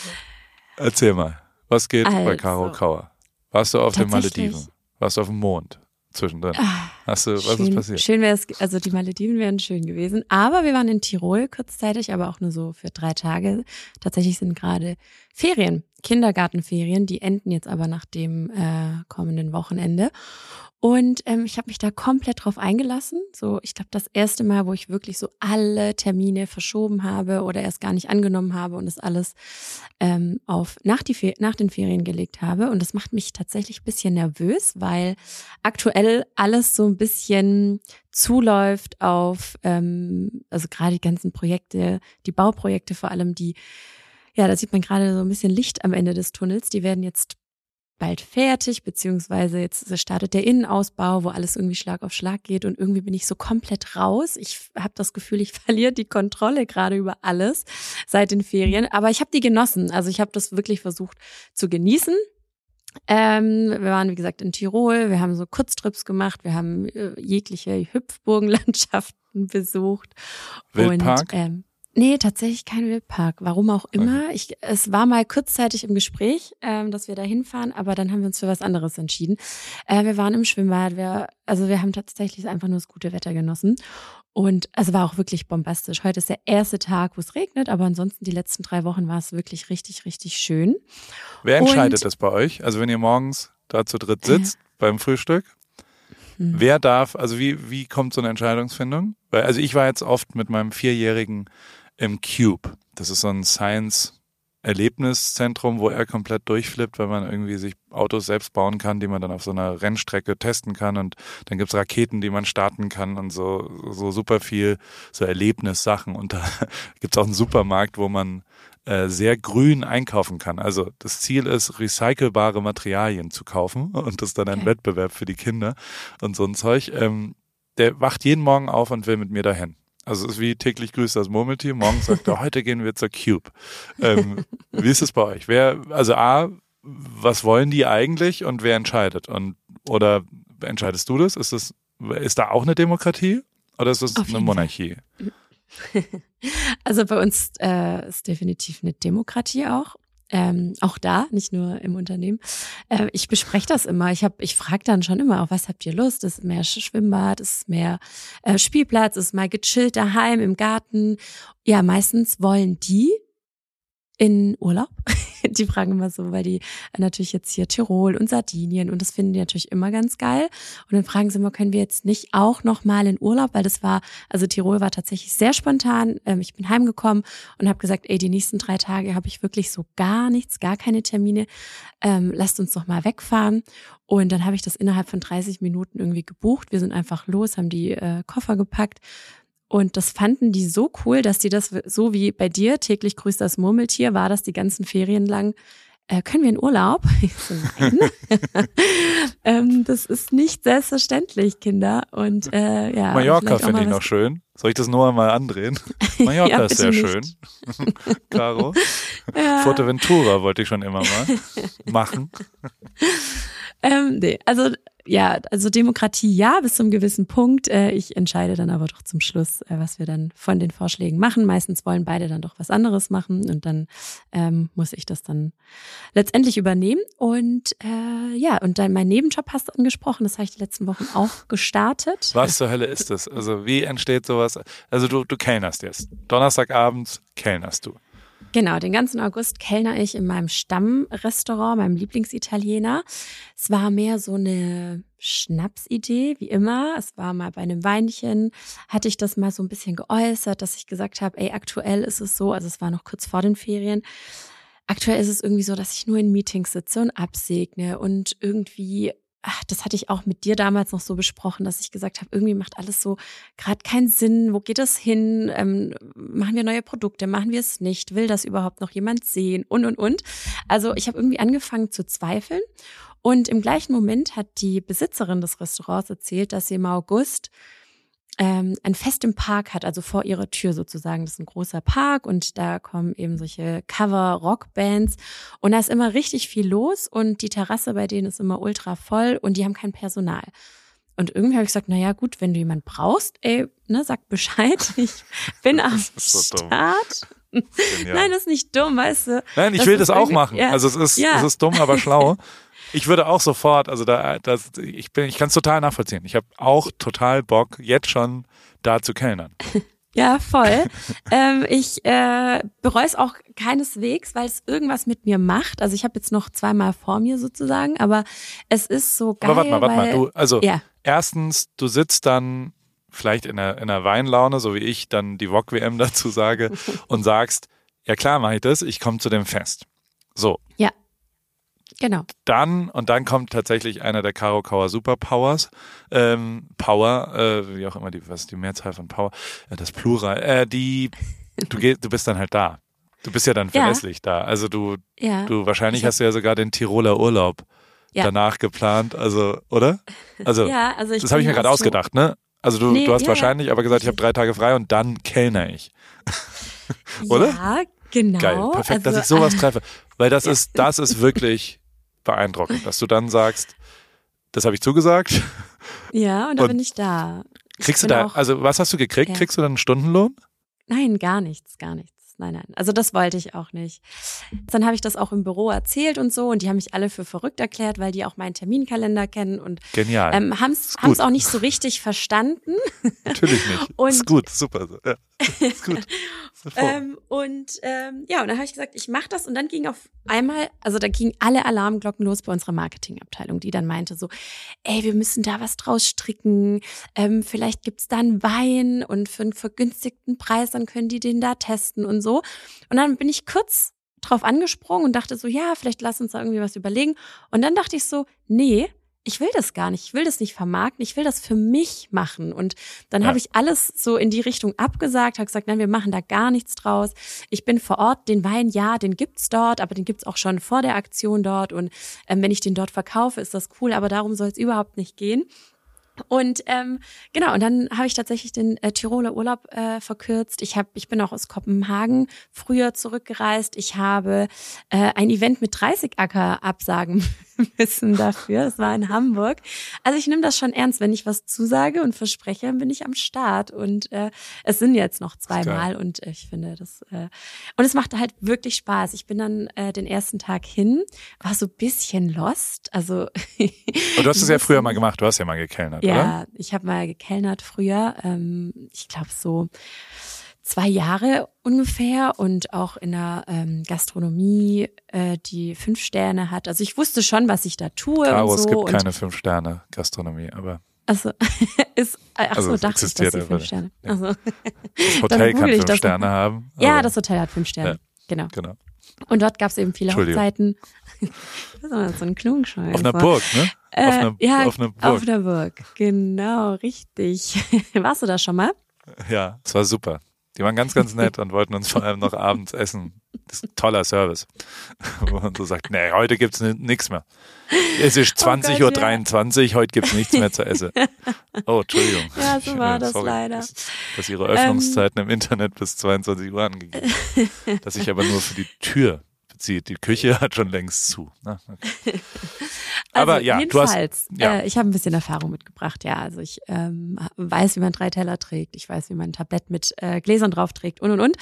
erzähl mal, was geht bei Also. Caro Kauer? Warst du auf den. Malediven? Warst du auf dem Mond zwischendrin? Ah, Hast du, was schön, ist passiert? Schön wäre es, also die Malediven wären schön gewesen. Aber wir waren in Tirol kurzzeitig, aber auch nur so für drei Tage. Tatsächlich sind gerade Ferien, Kindergartenferien, die enden jetzt aber nach dem äh, kommenden Wochenende. Und ähm, ich habe mich da komplett drauf eingelassen. So, ich glaube, das erste Mal, wo ich wirklich so alle Termine verschoben habe oder erst gar nicht angenommen habe und das alles ähm, auf nach, die nach den Ferien gelegt habe. Und das macht mich tatsächlich ein bisschen nervös, weil aktuell alles so ein bisschen zuläuft auf, ähm, also gerade die ganzen Projekte, die Bauprojekte vor allem, die, ja, da sieht man gerade so ein bisschen Licht am Ende des Tunnels. Die werden jetzt bald fertig, beziehungsweise jetzt startet der Innenausbau, wo alles irgendwie Schlag auf Schlag geht und irgendwie bin ich so komplett raus. Ich habe das Gefühl, ich verliere die Kontrolle gerade über alles seit den Ferien, aber ich habe die genossen. Also ich habe das wirklich versucht zu genießen. Ähm, wir waren, wie gesagt, in Tirol, wir haben so Kurztrips gemacht, wir haben äh, jegliche Hüpfburgenlandschaften besucht. Wildpark? Und, ähm, nee, tatsächlich kein Wildpark. Warum auch immer. Ich, es war mal kurzzeitig im Gespräch, ähm, dass wir da hinfahren, aber dann haben wir uns für was anderes entschieden. Äh, wir waren im Schwimmbad, wir, also wir haben tatsächlich einfach nur das gute Wetter genossen. Und es war auch wirklich bombastisch. Heute ist der erste Tag, wo es regnet, aber ansonsten die letzten drei Wochen war es wirklich richtig, richtig schön. Wer entscheidet Und- das bei euch? Also wenn ihr morgens da zu dritt sitzt beim Frühstück, Hm. wer darf, also wie, wie kommt so eine Entscheidungsfindung? Weil, also ich war jetzt oft mit meinem Vierjährigen im Cube. Das ist so ein Science Erlebniszentrum, wo er komplett durchflippt, weil man irgendwie sich Autos selbst bauen kann, die man dann auf so einer Rennstrecke testen kann und dann gibt's Raketen, die man starten kann und so, so super viel so Erlebnissachen und da gibt's auch einen Supermarkt, wo man äh, sehr grün einkaufen kann. Also das Ziel ist, recycelbare Materialien zu kaufen und das ist dann ein Okay. Wettbewerb für die Kinder und so ein Zeug. Ähm, der wacht jeden Morgen auf und will mit mir dahin. Also es ist wie täglich grüßt das Murmeltier. Morgen sagt er, heute gehen wir zur Cube. Ähm, wie ist es bei euch? Wer, also A, was wollen die eigentlich und wer entscheidet? Und oder entscheidest du das? Ist das, ist da auch eine Demokratie oder ist das Auf eine Monarchie? Also bei uns äh, ist definitiv eine Demokratie auch. Ähm, auch da, nicht nur im Unternehmen. Äh, ich bespreche das immer. Ich hab, ich frage dann schon immer, auf was habt ihr Lust? Ist mehr Schwimmbad, ist mehr äh, Spielplatz, ist mal gechillt daheim im Garten. Ja, meistens wollen die in Urlaub. die fragen immer so, weil die natürlich jetzt hier Tirol und Sardinien und das finden die natürlich immer ganz geil. Und dann fragen sie immer, können wir jetzt nicht auch noch mal in Urlaub, weil das war, also Tirol war tatsächlich sehr spontan. Ähm, ich bin heimgekommen und habe gesagt, ey, die nächsten drei Tage habe ich wirklich so gar nichts, gar keine Termine. Ähm, lasst uns doch mal wegfahren. Und dann habe ich das innerhalb von 30 Minuten irgendwie gebucht. Wir sind einfach los, haben die äh, Koffer gepackt, und das fanden die so cool, dass die das so wie bei dir täglich grüßt das Murmeltier war das die ganzen Ferien lang. Äh, können wir in Urlaub? Ich so, nein. ähm, das ist nicht selbstverständlich, Kinder. Und äh, ja. Mallorca finde ich noch schön. Soll ich das nur einmal andrehen? Mallorca Ja, ist sehr schön. Caro. Ja. Fuerteventura wollte ich schon immer mal machen. Ähm, nee, also ja, also Demokratie ja, bis zum gewissen Punkt. Äh, ich entscheide dann aber doch zum Schluss, äh, was wir dann von den Vorschlägen machen. Meistens wollen beide dann doch was anderes machen und dann ähm, muss ich das dann letztendlich übernehmen. Und äh, ja, und dann mein Nebenjob hast du angesprochen, das habe ich die letzten Wochen auch gestartet. Was zur Hölle ist das? Also wie entsteht sowas? Also du, du kellnerst jetzt. Donnerstagabends kellnerst du. Genau, den ganzen August kellner ich in meinem Stammrestaurant, meinem Lieblingsitaliener. Es war mehr so eine Schnapsidee, wie immer. Es war mal bei einem Weinchen, hatte ich das mal so ein bisschen geäußert, dass ich gesagt habe, ey, aktuell ist es so, also es war noch kurz vor den Ferien, aktuell ist es irgendwie so, dass ich nur in Meetings sitze und absegne und irgendwie ach, das hatte ich auch mit dir damals noch so besprochen, dass ich gesagt habe, irgendwie macht alles so gerade keinen Sinn. Wo geht das hin? Ähm, machen wir neue Produkte? Machen wir es nicht? Will das überhaupt noch jemand sehen? Und, und, und. Also ich habe irgendwie angefangen zu zweifeln. Und im gleichen Moment hat die Besitzerin des Restaurants erzählt, dass sie im August ähm, ein Fest im Park hat, also vor ihrer Tür sozusagen. Das ist ein großer Park und da kommen eben solche Cover-Rock-Bands und da ist immer richtig viel los und die Terrasse bei denen ist immer ultra voll und die haben kein Personal. Und irgendwie habe ich gesagt, na ja, gut, wenn du jemanden brauchst, ey, ne, sag Bescheid. Ich bin am so. Start. Nein, das ist nicht dumm, weißt du. Nein, ich Das will das auch machen. ja. Also es ist, Ja. es ist dumm, aber schlau. Ich würde auch sofort, also da, das, ich bin, ich kann es total nachvollziehen. Ich habe auch total Bock, jetzt schon da zu kellnern. Ja, voll. ähm, ich äh, bereue es auch keineswegs, weil es irgendwas mit mir macht. Also ich habe jetzt noch zweimal vor mir sozusagen, aber es ist so geil. aber warte mal, warte mal. weil, Du, also ja, erstens, du sitzt dann vielleicht in einer, in einer Weinlaune, so wie ich dann die VOG-WM dazu sage und sagst, ja klar mache ich das, ich komme zu dem Fest. So, genau. dann, und dann kommt tatsächlich einer der Karo Kauer Superpowers, ähm, Power, äh, wie auch immer, die, was ist die Mehrzahl von Power, äh, das Plural, äh, die, du gehst, du bist dann halt da. Du bist ja dann Ja. verlässlich da. Also du, Ja. du, wahrscheinlich hast du ja sogar den Tiroler Urlaub Ja. danach geplant, also, oder? Also, ja, also ich das habe ich mir gerade ausgedacht, ne? Also du, Nee, du hast ja, wahrscheinlich aber gesagt, ich habe drei Tage frei und dann kellner ich. oder? Ja, genau. Geil, perfekt, also, dass ich sowas treffe. Weil das Ja. ist, das ist wirklich beeindruckend, dass du dann sagst, das habe ich zugesagt. Ja, und da Und bin ich da. Ich Kriegst du bin da, auch- also was hast du gekriegt? Ja. Kriegst du dann einen Stundenlohn? Nein, gar nichts, gar nichts. Nein, nein. Also das wollte ich auch nicht. Dann habe ich das auch im Büro erzählt und so und die haben mich alle für verrückt erklärt, weil die auch meinen Terminkalender kennen und Genial. ähm, haben es auch nicht so richtig verstanden. Natürlich nicht. und- ist gut, super. Ja. Ist gut. Ähm, und ähm, ja, und dann habe ich gesagt, ich mache das und dann ging auf einmal, also da gingen alle Alarmglocken los bei unserer Marketingabteilung, die dann meinte so, ey, wir müssen da was draus stricken, ähm, vielleicht gibt's da einen Wein und für einen vergünstigten Preis, dann können die den da testen und so. Und dann bin ich kurz drauf angesprungen und dachte so, ja, vielleicht lass uns da irgendwie was überlegen. Und dann dachte ich so, nee, ich will das gar nicht, ich will das nicht vermarkten, ich will das für mich machen. Und dann Ja. habe ich alles so in die Richtung abgesagt, habe gesagt, nein, wir machen da gar nichts draus. Ich bin vor Ort, den Wein, ja, den gibt's dort, aber den gibt's auch schon vor der Aktion dort. Und ähm, wenn ich den dort verkaufe, ist das cool, aber darum soll es überhaupt nicht gehen. Und ähm, genau, und dann habe ich tatsächlich den äh, Tiroler Urlaub äh, verkürzt. Ich hab, ich bin auch aus Kopenhagen früher zurückgereist. Ich habe äh, ein Event mit 30 Acker absagen müssen dafür. Es war in Hamburg. Also ich nehme das schon ernst. Wenn ich was zusage und verspreche, bin ich am Start. Und äh, es sind jetzt noch zweimal und äh, ich finde das äh, und es machte halt wirklich Spaß. Ich bin dann äh, den ersten Tag hin, war so bisschen lost. Also und du hast es ja früher mal gemacht. Du hast ja mal gekellnert, ja, oder? Ja, ich habe mal gekellnert früher. Ähm, ich glaube so zwei Jahre ungefähr und auch in der ähm, Gastronomie, äh, die fünf Sterne hat. Also ich wusste schon, was ich da tue. Caro, und so es gibt und keine fünf Sterne Gastronomie, aber also ist ach so, Also, dachte ich, existiert dass sie fünf Sterne. nicht. Also, das Hotel kann fünf Sterne haben. ja, das Hotel hat fünf Sterne. Ja. Genau. Genau. Und dort gab es eben viele. Hochzeiten. Das ist so ein Klungscheiß. Auf einer Burg, ne? Äh, auf einer, ja, auf einer Burg. Auf der Burg. Genau, richtig. Warst du da schon mal? Ja, es war super. Die waren ganz, ganz nett und wollten uns vor allem noch abends essen. Das ist ein toller Service. Wo man so sagt, nee, heute gibt's ni- nichts mehr. Es ist Oh Gott, 20.23 Uhr, heute gibt's nichts mehr zu essen. Oh, Entschuldigung. Ja, so war das Sorry, leider. Dass, dass ihre Öffnungszeiten im Internet bis 22 Uhr angegeben sind. Dass sich aber nur für die Tür bezieht. Die Küche hat schon längst zu. Na, okay. Aber also, ja, du hast, jedenfalls, ja. äh, ich habe ein bisschen Erfahrung mitgebracht, ja. Also ich ähm, weiß, wie man drei Teller trägt, ich weiß, wie man ein Tablett mit äh, Gläsern drauf trägt und und und.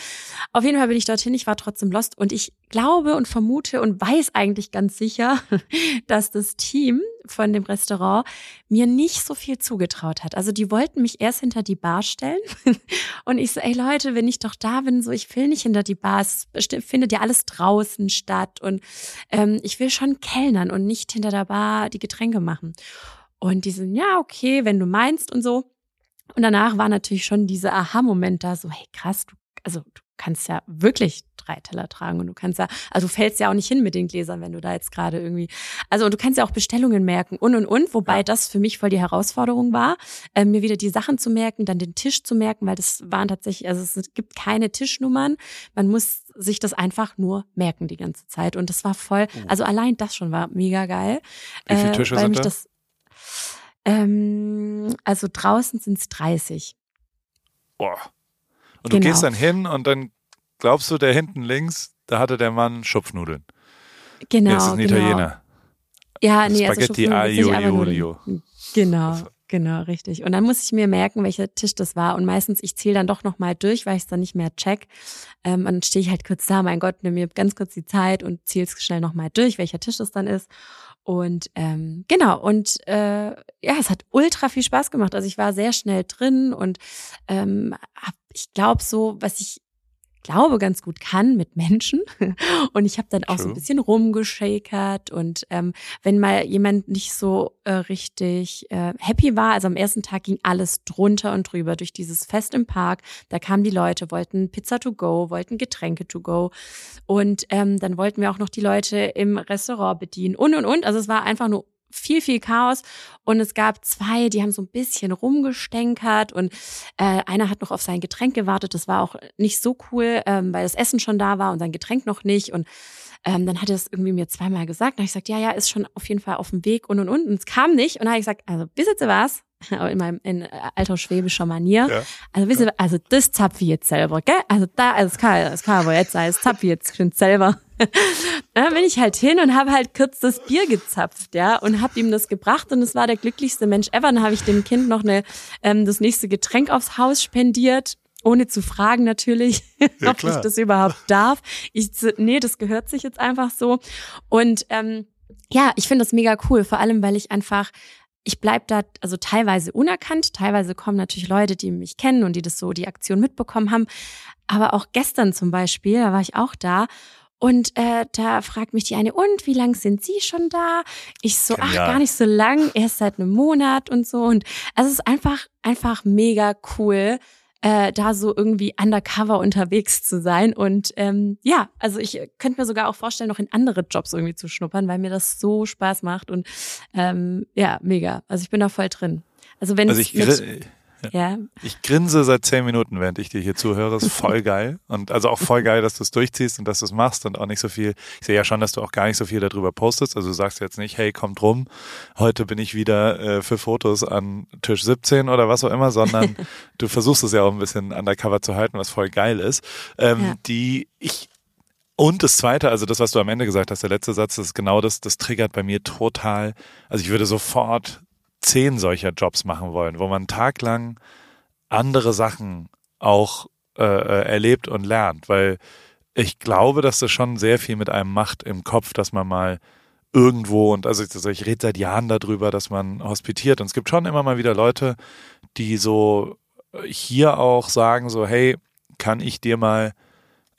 Auf jeden Fall bin ich dorthin, ich war trotzdem lost und ich glaube und vermute und weiß eigentlich ganz sicher, dass das Team von dem Restaurant mir nicht so viel zugetraut hat. Also die wollten mich erst hinter die Bar stellen und ich so, ey Leute, wenn ich doch da bin, so ich will nicht hinter die Bar, es findet ja alles draußen statt und ähm, ich will schon kellnern und nicht hinter der Bar die Getränke machen. Und die sind, ja, okay, wenn du meinst und so. Und danach war natürlich schon dieser Aha-Moment da, so, hey, krass, du, also du kannst ja wirklich drei Teller tragen und du kannst ja, also du fällst ja auch nicht hin mit den Gläsern, wenn du da jetzt gerade irgendwie, also und du kannst ja auch Bestellungen merken und und und, wobei das für mich voll die Herausforderung war, äh, mir wieder die Sachen zu merken, dann den Tisch zu merken, weil das waren tatsächlich, also es gibt keine Tischnummern, man muss sich das einfach nur merken die ganze Zeit und das war voll, also allein das schon war mega geil. Wie viele äh, Tische weil sind mich da? das ähm, also draußen sind es 30. Boah. Und du Genau. gehst dann hin und dann glaubst du, der hinten links, da hatte der Mann Schupfnudeln. Genau. nee, das ist ein genau. Italiener. Ja, nee, Spaghetti also aglio einfach nur- Genau, genau, richtig. Und dann muss ich mir merken, welcher Tisch das war. Und meistens, ich zähle dann doch nochmal durch, weil ich es dann nicht mehr check. Ähm, und dann stehe ich halt kurz da, mein Gott, nimm mir ganz kurz die Zeit und zähle es schnell nochmal durch, welcher Tisch das dann ist. Und ähm, genau, und äh, ja, es hat ultra viel Spaß gemacht. Also ich war sehr schnell drin und ähm, hab, ich glaube so, was ich glaube ganz gut kann mit Menschen. Und ich habe dann auch so ein True. bisschen rumgeschakert und ähm, wenn mal jemand nicht so äh, richtig äh, happy war, also am ersten Tag ging alles drunter und drüber durch dieses Fest im Park. Da kamen die Leute, wollten Pizza to go, wollten Getränke to go und ähm, dann wollten wir auch noch die Leute im Restaurant bedienen und und und. Also es war einfach nur viel, viel Chaos. Und es gab zwei, die haben so ein bisschen rumgestänkert und äh, einer hat noch auf sein Getränk gewartet. Das war auch nicht so cool, ähm, weil das Essen schon da war und sein Getränk noch nicht. Und ähm, dann hat er es irgendwie mir zweimal gesagt. Dann habe ich gesagt, ja, ja, ist schon auf jeden Fall auf dem Weg und und und. Und es kam nicht. Und dann habe ich gesagt, also, wisst ihr was? In meinem in äh, alter schwäbischer Manier. Ja. Also, wisst ihr, also das zapf ich jetzt selber, gell? Also da, also das kann, das kann aber jetzt sein, das zapf ich jetzt schon selber. Dann bin ich halt hin und habe halt kurz das Bier gezapft, ja, und habe ihm das gebracht und es war der glücklichste Mensch ever. Dann habe ich dem Kind noch eine ähm, das nächste Getränk aufs Haus spendiert, ohne zu fragen natürlich, Ja, ob klar. ich das überhaupt darf. Ich nee, das gehört sich jetzt einfach so. Und ähm, ja, ich finde das mega cool, vor allem weil ich einfach ich bleib da also teilweise unerkannt, teilweise kommen natürlich Leute, die mich kennen und die das so die Aktion mitbekommen haben. Aber auch gestern zum Beispiel, da war ich auch da und äh, da fragt mich die eine, und wie lang sind Sie schon da? Ich so, ach, Genial. gar nicht so lang, erst seit einem Monat und so. Und also es ist einfach, einfach mega cool, äh, da so irgendwie undercover unterwegs zu sein. Und ähm, ja, also ich könnte mir sogar auch vorstellen, noch in andere Jobs irgendwie zu schnuppern, weil mir das so Spaß macht. Und ähm, ja, mega. Also ich bin da voll drin. Also wenn Also ich, mit, Ja. Ich grinse seit zehn Minuten, während ich dir hier zuhöre. Ist voll geil. Und also auch voll geil, dass du es durchziehst und dass du es machst und auch nicht so viel. Ich sehe ja schon, dass du auch gar nicht so viel darüber postest. Also du sagst jetzt nicht, hey, kommt rum, heute bin ich wieder äh, für Fotos an Tisch 17 oder was auch immer, sondern du versuchst es ja auch ein bisschen undercover zu halten, was voll geil ist. Ähm, Ja. Die ich und das zweite, also das, was du am Ende gesagt hast, der letzte Satz, das ist genau das, das triggert bei mir total. Also ich würde sofort zehn solcher Jobs machen wollen, wo man taglang andere Sachen auch äh, äh, erlebt und lernt, weil ich glaube, dass das schon sehr viel mit einem macht im Kopf, dass man mal irgendwo und also ich, ich rede seit Jahren darüber, dass man hospitiert. Und es gibt schon immer mal wieder Leute, die so hier auch sagen so, hey, kann ich dir mal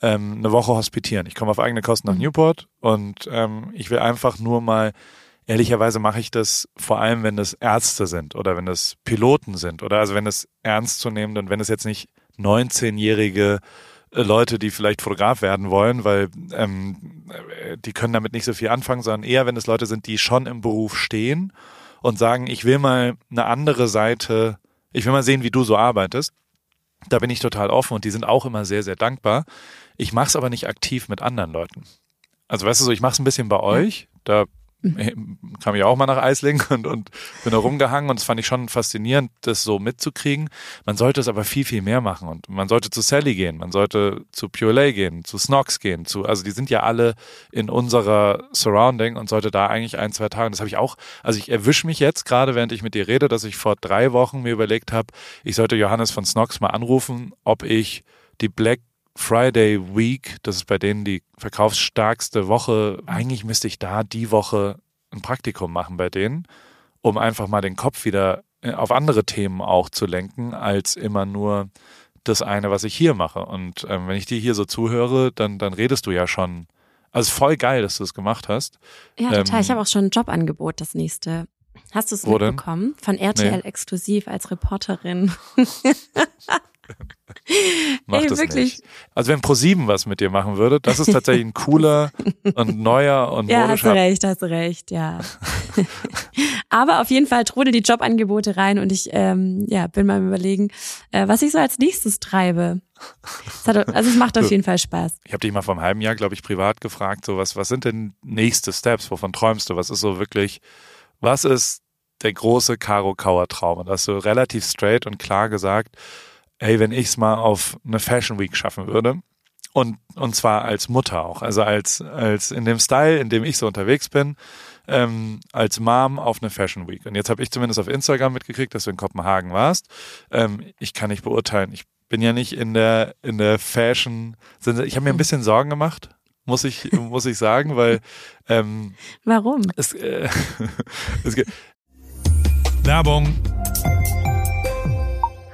ähm, eine Woche hospitieren? Ich komme auf eigene Kosten nach Newport und ähm, ich will einfach nur mal Ehrlicherweise mache ich das vor allem, wenn das Ärzte sind oder wenn das Piloten sind oder also wenn es ernst zu nehmen und wenn es jetzt nicht 19-jährige äh, Leute, die vielleicht Fotograf werden wollen, weil ähm, äh, die können damit nicht so viel anfangen, sondern eher, wenn es Leute sind, die schon im Beruf stehen und sagen, ich will mal eine andere Seite, ich will mal sehen, wie du so arbeitest. Da bin ich total offen und die sind auch immer sehr, sehr dankbar. Ich mache es aber nicht aktiv mit anderen Leuten. Also weißt du so, ich mache es ein bisschen bei euch. Da kam ich auch mal nach Eisling und, und bin da rumgehangen und das fand ich schon faszinierend, das so mitzukriegen. Man sollte es aber viel, viel mehr machen und man sollte zu Sally gehen, man sollte zu Pure Lay gehen, zu Snox gehen, zu, also die sind ja alle in unserer Surrounding und sollte da eigentlich ein, zwei Tage, das habe ich auch, also ich erwische mich jetzt gerade, während ich mit dir rede, dass ich vor drei Wochen mir überlegt habe, ich sollte Johannes von Snox mal anrufen, ob ich die Black Friday Week, das ist bei denen die verkaufsstarkste Woche. Eigentlich müsste ich da die Woche ein Praktikum machen bei denen, um einfach mal den Kopf wieder äh, auf andere Themen auch zu lenken, als immer nur das eine, was ich hier mache. Und ähm, wenn ich dir hier so zuhöre, dann, dann redest du ja schon. Also voll geil, dass du es gemacht hast. Ja, total. Ähm, ich habe auch schon ein Jobangebot, das nächste. Hast du es Wo denn? mitbekommen? Von RTL Nee. exklusiv als Reporterin. Mach Ey, das wirklich. nicht. Also wenn ProSieben was mit dir machen würde, das ist tatsächlich ein cooler und neuer und Ja, hast du recht, hast du recht, ja. Aber auf jeden Fall trudel die Jobangebote rein und ich ähm, ja, bin mal überlegen, äh, was ich so als nächstes treibe. Hat, also es macht auf jeden Fall Spaß. Ich habe dich mal vor einem halben Jahr, glaube ich, privat gefragt, so was, was sind denn nächste Steps? Wovon träumst du? Was ist so wirklich, was ist der große Karo Kauer Traum? Und da hast du relativ straight und klar gesagt, ey, wenn ich es mal auf eine Fashion Week schaffen würde, und, und zwar als Mutter auch, also als, als in dem Style, in dem ich so unterwegs bin, ähm, als Mom auf eine Fashion Week. Und jetzt habe ich zumindest auf Instagram mitgekriegt, dass du in Kopenhagen warst. Ähm, ich kann nicht beurteilen. Ich bin ja nicht in der in der Fashion. Ich habe mir ein bisschen Sorgen gemacht, muss ich muss ich sagen, weil ähm, Warum? es, äh, es Werbung.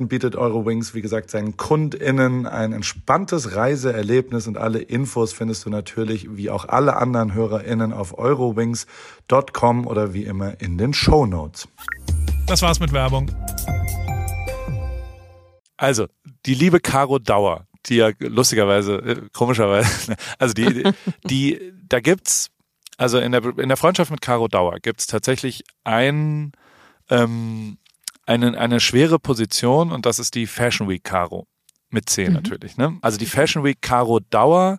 bietet Eurowings, wie gesagt, seinen KundInnen ein entspanntes Reiseerlebnis und alle Infos findest du natürlich, wie auch alle anderen HörerInnen, auf eurowings.com oder wie immer in den Show Notes. das war's mit Werbung. Also, die liebe Caro Dauer, die ja lustigerweise, äh, komischerweise, also die, die, da gibt's, also in der, in der Freundschaft mit Caro Dauer gibt's tatsächlich ein, ähm, eine, eine schwere Position und das ist die Fashion Week Caro. Mit C Mhm. natürlich. Ne? Also die Fashion Week Caro Dauer,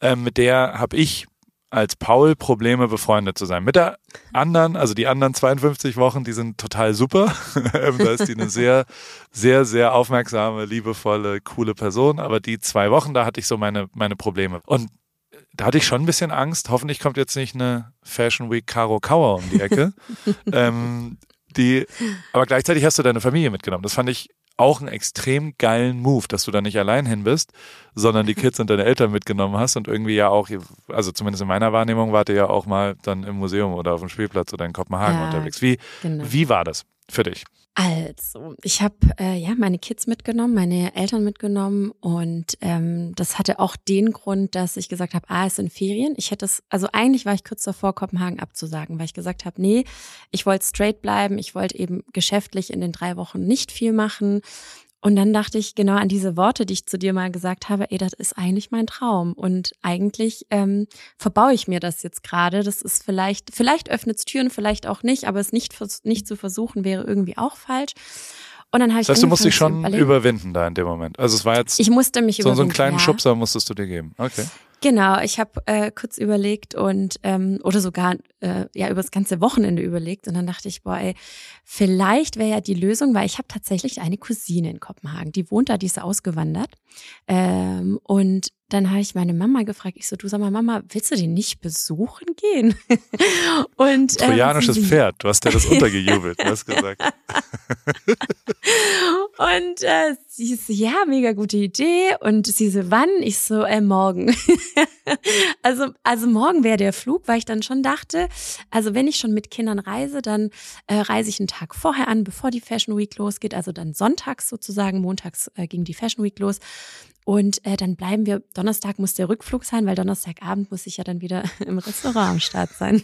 äh, mit der habe ich als Paul Probleme befreundet zu sein. Mit der anderen, also die anderen 52 Wochen, die sind total super. Ähm, da ist die eine sehr, sehr, sehr aufmerksame, liebevolle, coole Person. Aber die zwei Wochen, da hatte ich so meine, meine Probleme. Und da hatte ich schon ein bisschen Angst. Hoffentlich kommt jetzt nicht eine Fashion Week Caro Kauer um die Ecke. ähm, die, aber gleichzeitig hast du deine Familie mitgenommen. Das fand ich auch einen extrem geilen Move, dass du da nicht allein hin bist, sondern die Kids und deine Eltern mitgenommen hast und irgendwie ja auch, also zumindest in meiner Wahrnehmung, wart ihr ja auch mal dann im Museum oder auf dem Spielplatz oder in Kopenhagen Ja, unterwegs. Wie, Genau. wie war das für dich? Also, ich habe äh, ja meine Kids mitgenommen, meine Eltern mitgenommen und ähm, das hatte auch den Grund, dass ich gesagt habe, ah, es sind Ferien. Ich hätte es, also eigentlich war ich kurz davor, Kopenhagen abzusagen, weil ich gesagt habe, nee, ich wollte straight bleiben, ich wollte eben geschäftlich in den drei Wochen nicht viel machen. Und dann dachte ich genau an diese Worte, die ich zu dir mal gesagt habe, ey, das ist eigentlich mein Traum. Und eigentlich ähm, verbaue ich mir das jetzt gerade. Das ist vielleicht, vielleicht öffnet es Türen, vielleicht auch nicht, aber es nicht, nicht zu versuchen wäre irgendwie auch falsch. Und dann habe ich Das heißt, du musst dich schon überlegen. überwinden da in dem Moment. Also es war jetzt Ich musste mich so, so einen überwinden, kleinen ja. Schubser musstest du dir geben. Okay. Genau, ich habe äh, kurz überlegt und ähm, oder sogar äh, ja über das ganze Wochenende überlegt und dann dachte ich, boah, ey, vielleicht wäre ja die Lösung, weil ich habe tatsächlich eine Cousine in Kopenhagen, die wohnt da, die ist ausgewandert ähm, und dann habe ich meine Mama gefragt, ich so, du sag mal, Mama, willst du den nicht besuchen gehen? und ähm, Trojanisches Pferd, du hast dir das untergejubelt, du hast gesagt. Und äh, sie so, ja, mega gute Idee. Und sie so, wann? Ich so, äh, morgen. also, also morgen wäre der Flug, weil ich dann schon dachte, also wenn ich schon mit Kindern reise, dann äh, reise ich einen Tag vorher an, bevor die Fashion Week losgeht. Also dann sonntags sozusagen, montags äh, ging die Fashion Week los. Und äh, dann bleiben wir, Donnerstag muss der Rückflug sein, weil Donnerstagabend muss ich ja dann wieder im Restaurant am Start sein.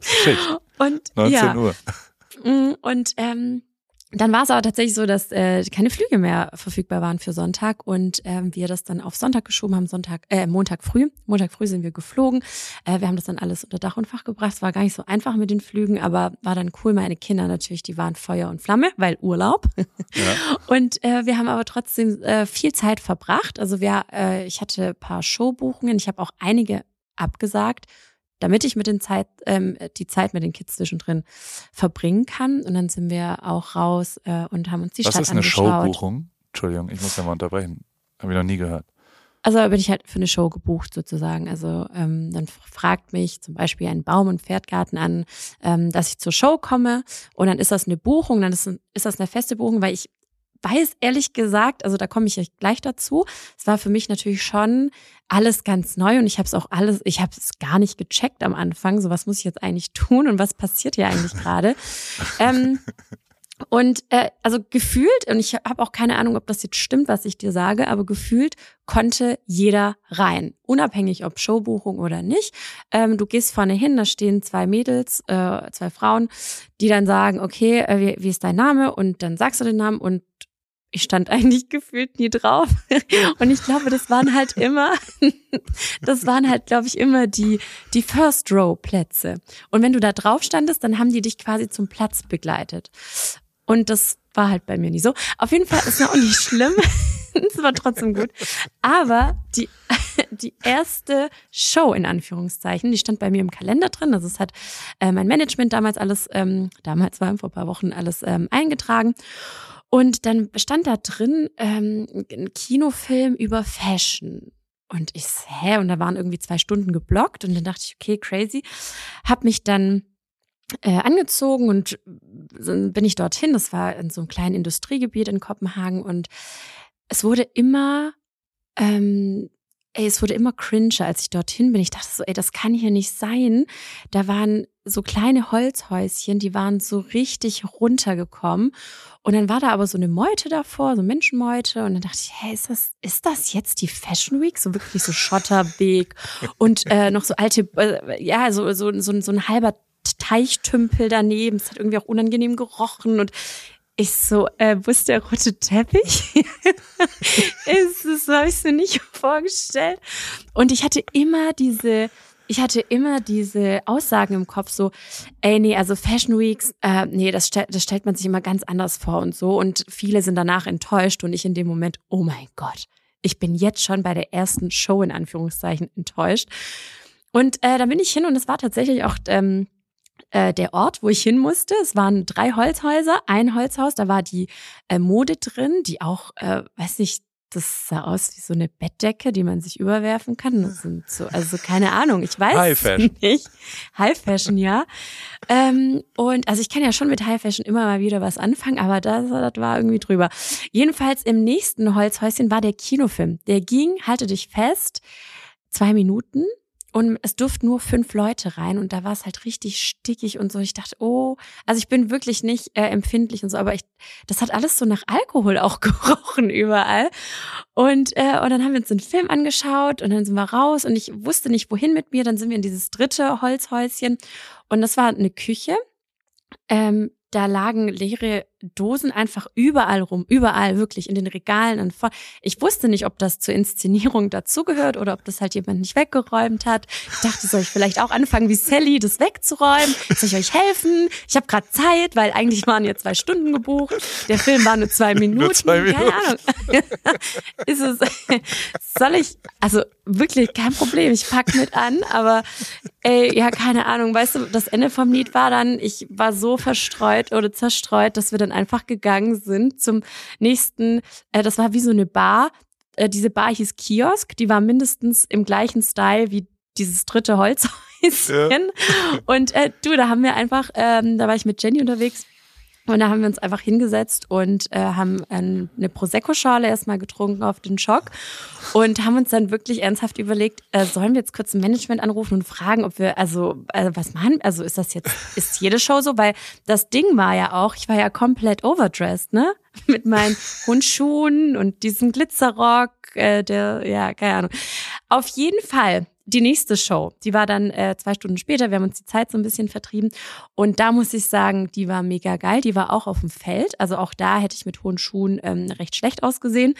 Schicht, Und 19 ja, Uhr. Mm, Und ähm, dann war es aber tatsächlich so, dass äh, keine Flüge mehr verfügbar waren für Sonntag und ähm, wir das dann auf Sonntag geschoben haben, Sonntag, äh, Montag früh. Montag früh sind wir geflogen. Äh, wir haben das dann alles unter Dach und Fach gebracht. Es war gar nicht so einfach mit den Flügen, aber war dann cool. Meine Kinder natürlich, die waren Feuer und Flamme, weil Urlaub. Ja. Und äh, wir haben aber trotzdem äh, viel Zeit verbracht. Also wir, äh, ich hatte ein paar Showbuchungen. Ich habe auch einige abgesagt, damit ich mit den Zeit, ähm, die Zeit mit den Kids zwischendrin verbringen kann. Und dann sind wir auch raus äh, und haben uns die Was Stadt ist eine angeschaut. Showbuchung? Entschuldigung, ich muss ja mal unterbrechen. Habe ich noch nie gehört. Also bin ich halt für eine Show gebucht sozusagen. Also ähm, dann fragt mich zum Beispiel ein Baum- und Pferdgarten an, ähm, dass ich zur Show komme und dann ist das eine Buchung, dann ist, ist das eine feste Buchung, weil ich weiß ehrlich gesagt, also da komme ich gleich dazu. Es war für mich natürlich schon alles ganz neu und ich habe es auch alles, ich habe es gar nicht gecheckt am Anfang. So was muss ich jetzt eigentlich tun und was passiert hier eigentlich gerade? ähm, und äh, also gefühlt, und ich habe auch keine Ahnung, ob das jetzt stimmt, was ich dir sage, aber gefühlt konnte jeder rein, unabhängig ob Showbuchung oder nicht. Ähm, du gehst vorne hin, da stehen zwei Mädels, äh, zwei Frauen, die dann sagen, okay, äh, wie, wie ist dein Name? Und dann sagst du den Namen und ich stand eigentlich gefühlt nie drauf. Und ich glaube, das waren halt immer, das waren halt, glaube ich, immer die, die First Row Plätze. Und wenn du da drauf standest, dann haben die dich quasi zum Platz begleitet. Und das war halt bei mir nie so. Auf jeden Fall ist noch auch nicht schlimm. Es war trotzdem gut. Aber die, die erste Show in Anführungszeichen, die stand bei mir im Kalender drin. Also es hat äh, mein Management damals alles, ähm, damals war vor ein paar Wochen alles ähm, eingetragen. Und dann stand da drin ähm, ein Kinofilm über Fashion. Und ich, hä? Und da waren irgendwie zwei Stunden geblockt. Und dann dachte ich, okay, crazy. Hab mich dann äh, angezogen und bin ich dorthin. Das war in so einem kleinen Industriegebiet in Kopenhagen. Und es wurde immer, ähm, ey, es wurde immer cringer, als ich dorthin bin. Ich dachte so, ey, das kann hier nicht sein. Da waren so kleine Holzhäuschen, die waren so richtig runtergekommen. Und dann war da aber so eine Meute davor, so Menschenmeute. Und dann dachte ich, hey, ist das, ist das jetzt die Fashion Week? So wirklich so Schotterweg und äh, noch so alte, äh, ja, so, so, so, so ein halber Teichtümpel daneben. Es hat irgendwie auch unangenehm gerochen und ich so, äh, wo ist der rote Teppich? ist, so habe ich mir nicht vorgestellt. Und ich hatte immer diese, ich hatte immer diese Aussagen im Kopf, so, ey, nee, also Fashion Weeks, äh, nee, das, stell, das stellt man sich immer ganz anders vor und so. Und viele sind danach enttäuscht und ich in dem Moment, oh mein Gott, ich bin jetzt schon bei der ersten Show in Anführungszeichen enttäuscht. Und äh, da bin ich hin und es war tatsächlich auch ähm, äh, der Ort, wo ich hin musste. Es waren drei Holzhäuser, ein Holzhaus, da war die äh, Mode drin, die auch, äh, weiß nicht, das sah aus wie so eine Bettdecke, die man sich überwerfen kann. Das sind so, also keine Ahnung, ich weiß High Fashion. nicht. High Fashion, ja. Ähm, und also ich kann ja schon mit High Fashion immer mal wieder was anfangen, aber das, das war irgendwie drüber. Jedenfalls im nächsten Holzhäuschen war der Kinofilm. Der ging, halte dich fest, zwei Minuten und es durften nur fünf Leute rein und da war es halt richtig stickig und so. Ich dachte, oh, also ich bin wirklich nicht äh, empfindlich und so, aber ich, das hat alles so nach Alkohol auch gerochen überall. Und, äh, und dann haben wir uns den Film angeschaut und dann sind wir raus und ich wusste nicht, wohin mit mir. Dann sind wir in dieses dritte Holzhäuschen und das war eine Küche. Ähm, da lagen leere Dosen einfach überall rum, überall wirklich in den Regalen und vor. Ich wusste nicht, ob das zur Inszenierung dazugehört oder ob das halt jemand nicht weggeräumt hat. Ich dachte, soll ich vielleicht auch anfangen wie Sally, das wegzuräumen? Soll ich euch helfen? Ich habe gerade Zeit, weil eigentlich waren jetzt zwei Stunden gebucht. Der Film war nur zwei Minuten. Nur zwei Minuten. Keine Ahnung. Ist es? Soll ich? Also wirklich kein Problem. Ich pack mit an, aber ey, ja keine Ahnung. Weißt du, das Ende vom Lied war dann, ich war so verstreut oder zerstreut, dass wir dann einfach gegangen sind zum nächsten, äh, das war wie so eine Bar. Äh, diese Bar hieß Kiosk, die war mindestens im gleichen Style wie dieses dritte Holzhäuschen. Ja. Und äh, du, da haben wir einfach, ähm, da war ich mit Jenny unterwegs und da haben wir uns einfach hingesetzt und äh, haben ähm, eine Prosecco-Schale erstmal getrunken auf den Schock und haben uns dann wirklich ernsthaft überlegt, äh, sollen wir jetzt kurz ein Management anrufen und fragen, ob wir, also, äh, was machen, also ist das jetzt, ist jede Show so? Weil das Ding war ja auch, ich war ja komplett overdressed, ne? Mit meinen Hundschuhen und diesem Glitzerrock, äh, der, ja, keine Ahnung. Auf jeden Fall die nächste Show, die war dann äh, zwei Stunden später. Wir haben uns die Zeit so ein bisschen vertrieben. Und da muss ich sagen, die war mega geil. Die war auch auf dem Feld. Also auch da hätte ich mit hohen Schuhen ähm, recht schlecht ausgesehen.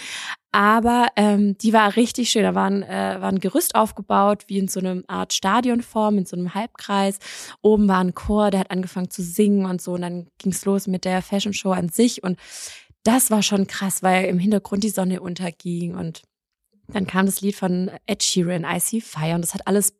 Aber ähm, die war richtig schön. Da war ein, äh, war ein Gerüst aufgebaut, wie in so einer Art Stadionform, in so einem Halbkreis. Oben war ein Chor, der hat angefangen zu singen und so. Und dann ging's los mit der Fashion Show an sich. Und das war schon krass, weil im Hintergrund die Sonne unterging und dann kam das Lied von Ed Sheeran, I See Fire, und das hat alles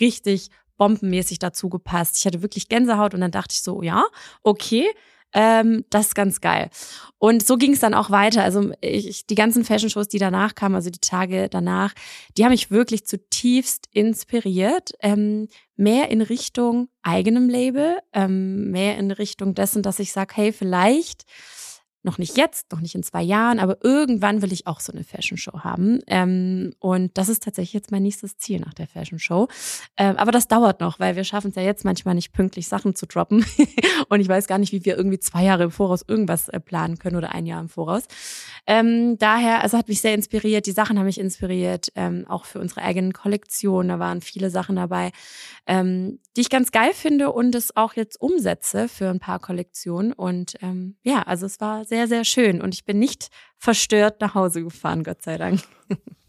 richtig bombenmäßig dazu gepasst. Ich hatte wirklich Gänsehaut und dann dachte ich so, ja, okay, ähm, das ist ganz geil. Und so ging es dann auch weiter. Also ich, die ganzen Fashion-Shows, die danach kamen, also die Tage danach, die haben mich wirklich zutiefst inspiriert. Ähm, mehr in Richtung eigenem Label, ähm, mehr in Richtung dessen, dass ich sage, hey, vielleicht noch nicht jetzt, noch nicht in zwei Jahren, aber irgendwann will ich auch so eine Fashion Show haben. Ähm, und das ist tatsächlich jetzt mein nächstes Ziel nach der Fashion Show. Ähm, aber das dauert noch, weil wir schaffen es ja jetzt manchmal nicht pünktlich Sachen zu droppen. und ich weiß gar nicht, wie wir irgendwie zwei Jahre im Voraus irgendwas äh, planen können oder ein Jahr im Voraus. Ähm, daher, also hat mich sehr inspiriert. Die Sachen haben mich inspiriert, ähm, auch für unsere eigenen Kollektionen. Da waren viele Sachen dabei, ähm, die ich ganz geil finde und es auch jetzt umsetze für ein paar Kollektionen. Und ähm, ja, also es war sehr, sehr schön. Und ich bin nicht verstört nach Hause gefahren, Gott sei Dank.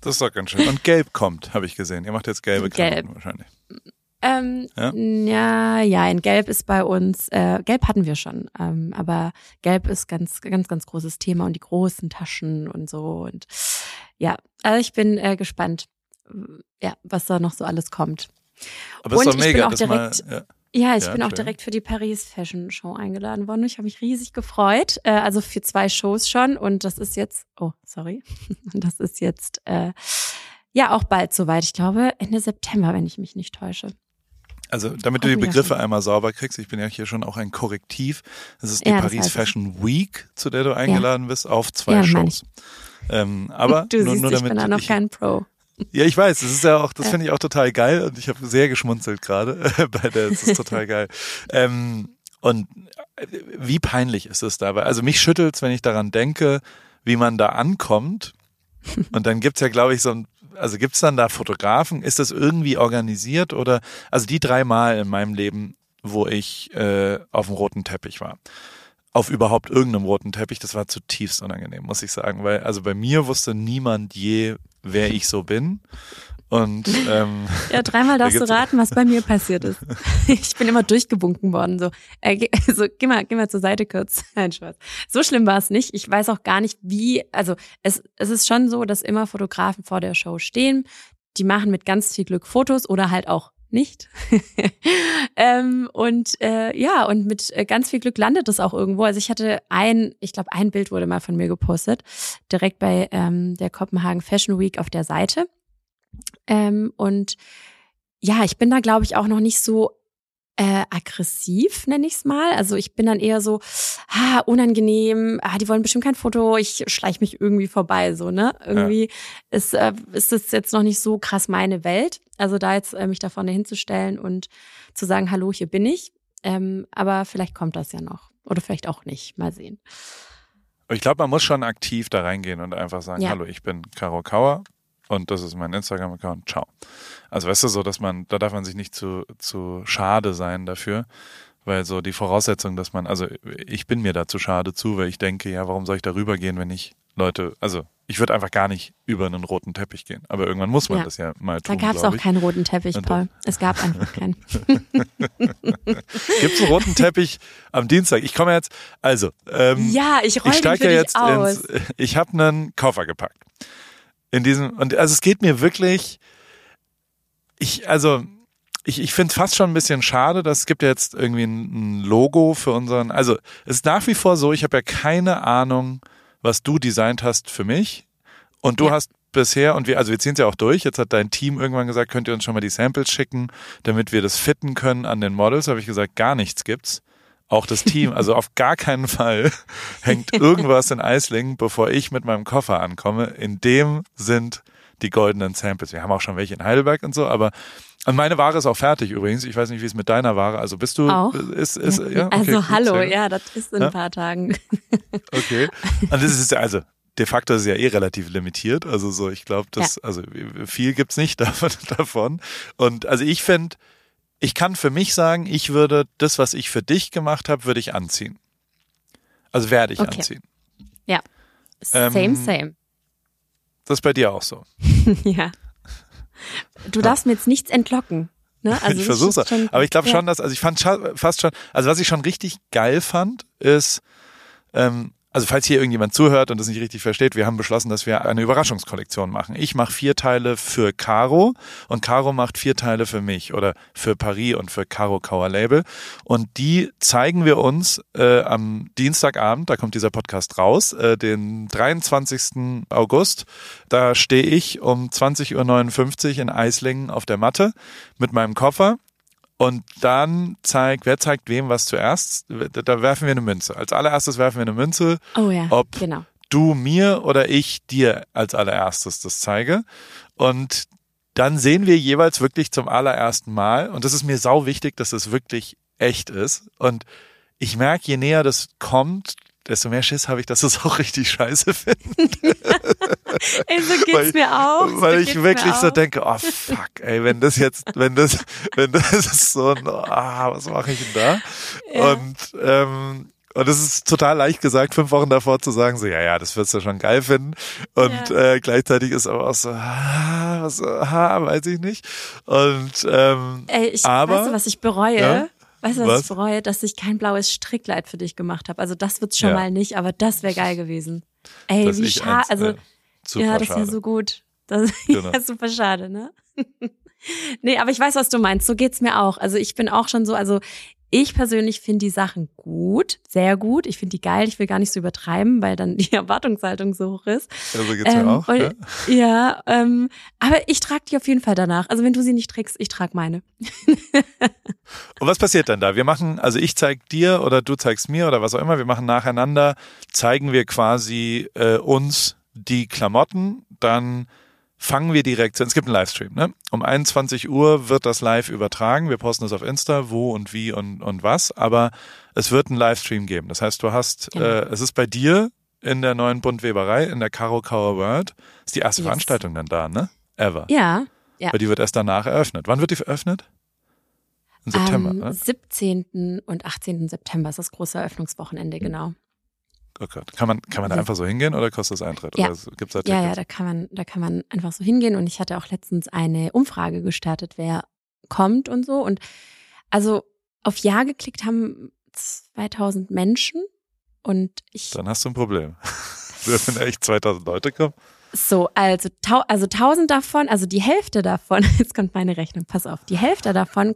Das ist doch ganz schön. Und gelb kommt, habe ich gesehen. Ihr macht jetzt gelbe Gelb. Klamotten wahrscheinlich. Ähm, Ja? ja, ja, in Gelb ist bei uns, äh, Gelb hatten wir schon, ähm, aber Gelb ist ganz, ganz, ganz großes Thema und die großen Taschen und so und ja, also ich bin äh, gespannt, ja, was da noch so alles kommt. Aber es ist Und doch ich bin mega, auch direkt- mal. Ja. Ja, ich Ja, bin auch schön. direkt für die Paris Fashion Show eingeladen worden. Ich habe mich riesig gefreut. Äh, also für zwei Shows schon. Und das ist jetzt, oh, sorry. Das ist jetzt äh, ja auch bald soweit. Ich glaube Ende September, wenn ich mich nicht täusche. Also, damit du die auch Begriffe einmal sauber kriegst, ich bin ja hier schon auch ein Korrektiv. Es ist die Ja, Paris ich. Fashion Week, zu der du eingeladen bist, auf zwei Ja, Shows. Ähm, aber du nur, siehst, nur ich damit bin da noch ich, kein Pro. Ja, ich weiß, das ist ja auch, das finde ich auch total geil und ich habe sehr geschmunzelt gerade bei der, das ist total geil. Ähm, und äh, wie peinlich ist es dabei? Also mich schüttelt's, wenn ich daran denke, wie man da ankommt. Und dann gibt's ja, glaube ich, so ein, also gibt's dann da Fotografen? Ist das irgendwie organisiert oder, also die drei Mal in meinem Leben wo ich äh, auf dem roten Teppich war. Auf überhaupt irgendeinem roten Teppich, das war zutiefst unangenehm, muss ich sagen, weil also bei mir wusste niemand je, wer ich so bin. Und ähm, Ja, dreimal darfst du raten, was bei mir passiert ist. Ich bin immer durchgewunken worden. So, äh, geh- so geh mal, geh mal zur Seite kurz. Nein, Spaß. So schlimm war es nicht. Ich weiß auch gar nicht, wie. Also es, es ist schon so, dass immer Fotografen vor der Show stehen. Die machen mit ganz viel Glück Fotos oder halt auch nicht. ähm, und äh, ja, und mit äh, ganz viel Glück landet es auch irgendwo. Also ich hatte ein, ich glaube, ein Bild wurde mal von mir gepostet, direkt bei ähm, der Kopenhagen Fashion Week auf der Seite. Ähm, und ja, ich bin da, glaube ich, auch noch nicht so äh, aggressiv, nenne ich es mal. Also ich bin dann eher so, ah, unangenehm, ah, die wollen bestimmt kein Foto, ich schleich mich irgendwie vorbei, so, ne? Irgendwie ist, äh, ist das jetzt noch nicht so krass meine Welt. Also da jetzt äh, mich da vorne hinzustellen und zu sagen, hallo, hier bin ich. Ähm, aber vielleicht kommt das ja noch. Oder vielleicht auch nicht. Mal sehen. ich glaube, man muss schon aktiv da reingehen und einfach sagen, Ja. hallo, ich bin Caro Kauer und das ist mein Instagram-Account, ciao. Also weißt du so, dass man, da darf man sich nicht zu, zu schade sein dafür, weil so die Voraussetzung, dass man, also ich bin mir da zu schade zu, weil ich denke, ja, warum soll ich darüber gehen, wenn ich Leute, also ich würde einfach gar nicht über einen roten Teppich gehen. Aber irgendwann muss man Ja. das ja mal Da tun. gab es auch keinen roten Teppich, Und Paul. Es gab einfach keinen. Gibt es einen roten Teppich am Dienstag? Ich komme jetzt, also, ähm, Ja, ich roll ich steige ja jetzt aus. ins, ich habe einen Koffer gepackt. In diesem, und also es geht mir wirklich, ich, also, ich, ich finde es fast schon ein bisschen schade, dass es gibt ja jetzt irgendwie ein, ein Logo für unseren, also es ist nach wie vor so, ich habe ja keine Ahnung, was du designt hast für mich. Und du Ja. hast bisher, und wir, also wir ziehen es ja auch durch, jetzt hat dein Team irgendwann gesagt, könnt ihr uns schon mal die Samples schicken, damit wir das fitten können an den Models. Habe ich gesagt, gar nichts gibt's. Auch das Team, also auf gar keinen Fall hängt irgendwas in Eislingen, bevor ich mit meinem Koffer ankomme. In dem sind die goldenen Samples. Wir haben auch schon welche in Heidelberg und so, aber und meine Ware ist auch fertig übrigens. Ich weiß nicht, wie es mit deiner Ware. Also bist du Auch? ist ist ja okay, also hallo, ja, das ist in Ja. ein paar Tagen. Okay. Und das ist ja, also de facto ist es ja eh relativ limitiert. Also so, ich glaube, das, also viel gibt's nicht davon. davon. Und also ich finde, ich kann für mich sagen, ich würde das, was ich für dich gemacht habe, würde ich anziehen. Also werde ich Okay. anziehen. Same, Ähm, same. Das ist bei dir auch so. ja. Du darfst mir jetzt nichts entlocken. Ne? Also ich versuche schon- Aber ich glaube ja. schon, dass, also ich fand fast schon, also was ich schon richtig geil fand, ist, ähm, also falls hier irgendjemand zuhört und das nicht richtig versteht, wir haben beschlossen, dass wir eine Überraschungskollektion machen. Ich mache vier Teile für Caro und Caro macht vier Teile für mich oder für Paris und für Caro Kauer Label. Und die zeigen wir uns äh, am Dienstagabend, da kommt dieser Podcast raus, äh, den 23. August. Da stehe ich um 20.59 Uhr in Eislingen auf der Matte mit meinem Koffer. Und dann zeigt, wer zeigt wem was zuerst? Da werfen wir eine Münze. Als allererstes werfen wir eine Münze, Oh ja, ob genau. du mir oder ich dir als allererstes das zeige. Und dann sehen wir jeweils wirklich zum allerersten Mal, und das ist mir sau wichtig, dass es wirklich echt ist. Und ich merke, je näher das kommt, desto mehr Schiss habe ich, dass es auch richtig scheiße finde. Ey, so geht's weil, mir auch. so Weil ich wirklich so denke, oh fuck, ey, wenn das jetzt, wenn das, wenn das ist so ein, ah, was mache ich denn da? Ja. Und ähm, und es ist total leicht gesagt, fünf Wochen davor zu sagen, so, ja, ja, das wirst du schon geil finden. Und Ja. äh, gleichzeitig ist aber auch so, ah, was, ah, weiß ich nicht. Und ähm, Ey, ich, aber, weißt du, was ich bereue? Ja? Weißt du, was, Was? ich bereue? Dass ich kein blaues Strickleid für dich gemacht habe. Also das wird's schon Ja. mal nicht, aber das wäre geil gewesen. Ey, dass wie schade. Also, äh, ja, das schade. wäre so gut. Das Genau. ja, super schade, ne? nee, aber ich weiß, was du meinst. So geht's mir auch. Also ich bin auch schon so, also ich persönlich finde die Sachen gut, sehr gut. Ich finde die geil. Ich will gar nicht so übertreiben, weil dann die Erwartungshaltung so hoch ist. Also geht's Ähm, mir auch. und- Ja? Ja, ähm, aber ich trage die auf jeden Fall danach. Also wenn du sie nicht trägst, ich trage meine. Und was passiert dann da? Wir machen, also ich zeig dir oder du zeigst mir oder was auch immer, wir machen nacheinander, zeigen wir quasi äh, uns die Klamotten, dann fangen wir direkt, es gibt einen Livestream, ne? Um 21 Uhr wird das live übertragen. Wir posten es auf Insta, wo und wie und, und was, aber es wird einen Livestream geben. Das heißt, du hast, Genau. äh, es ist bei dir in der neuen Buntweberei, in der Caro Kauer World, ist die erste Yes. Veranstaltung dann da, ne? Ever. Ja, ja. Weil die wird erst danach eröffnet. Wann wird die eröffnet? Im September, Am ne? 17. und 18. September ist das große Eröffnungswochenende, genau. Oh Gott. Kann man, kann man da einfach so hingehen oder kostet das Eintritt? Ja. Gibt's da Ja, ja, da kann man, da kann man einfach so hingehen. Und ich hatte auch letztens eine Umfrage gestartet, wer kommt und so. Und also auf Ja geklickt haben 2000 Menschen. Und ich Dann hast du ein Problem. Wenn echt 2000 Leute kommen. So, also, tau also 1000 davon, also die Hälfte davon, jetzt kommt meine Rechnung, pass auf, die Hälfte davon,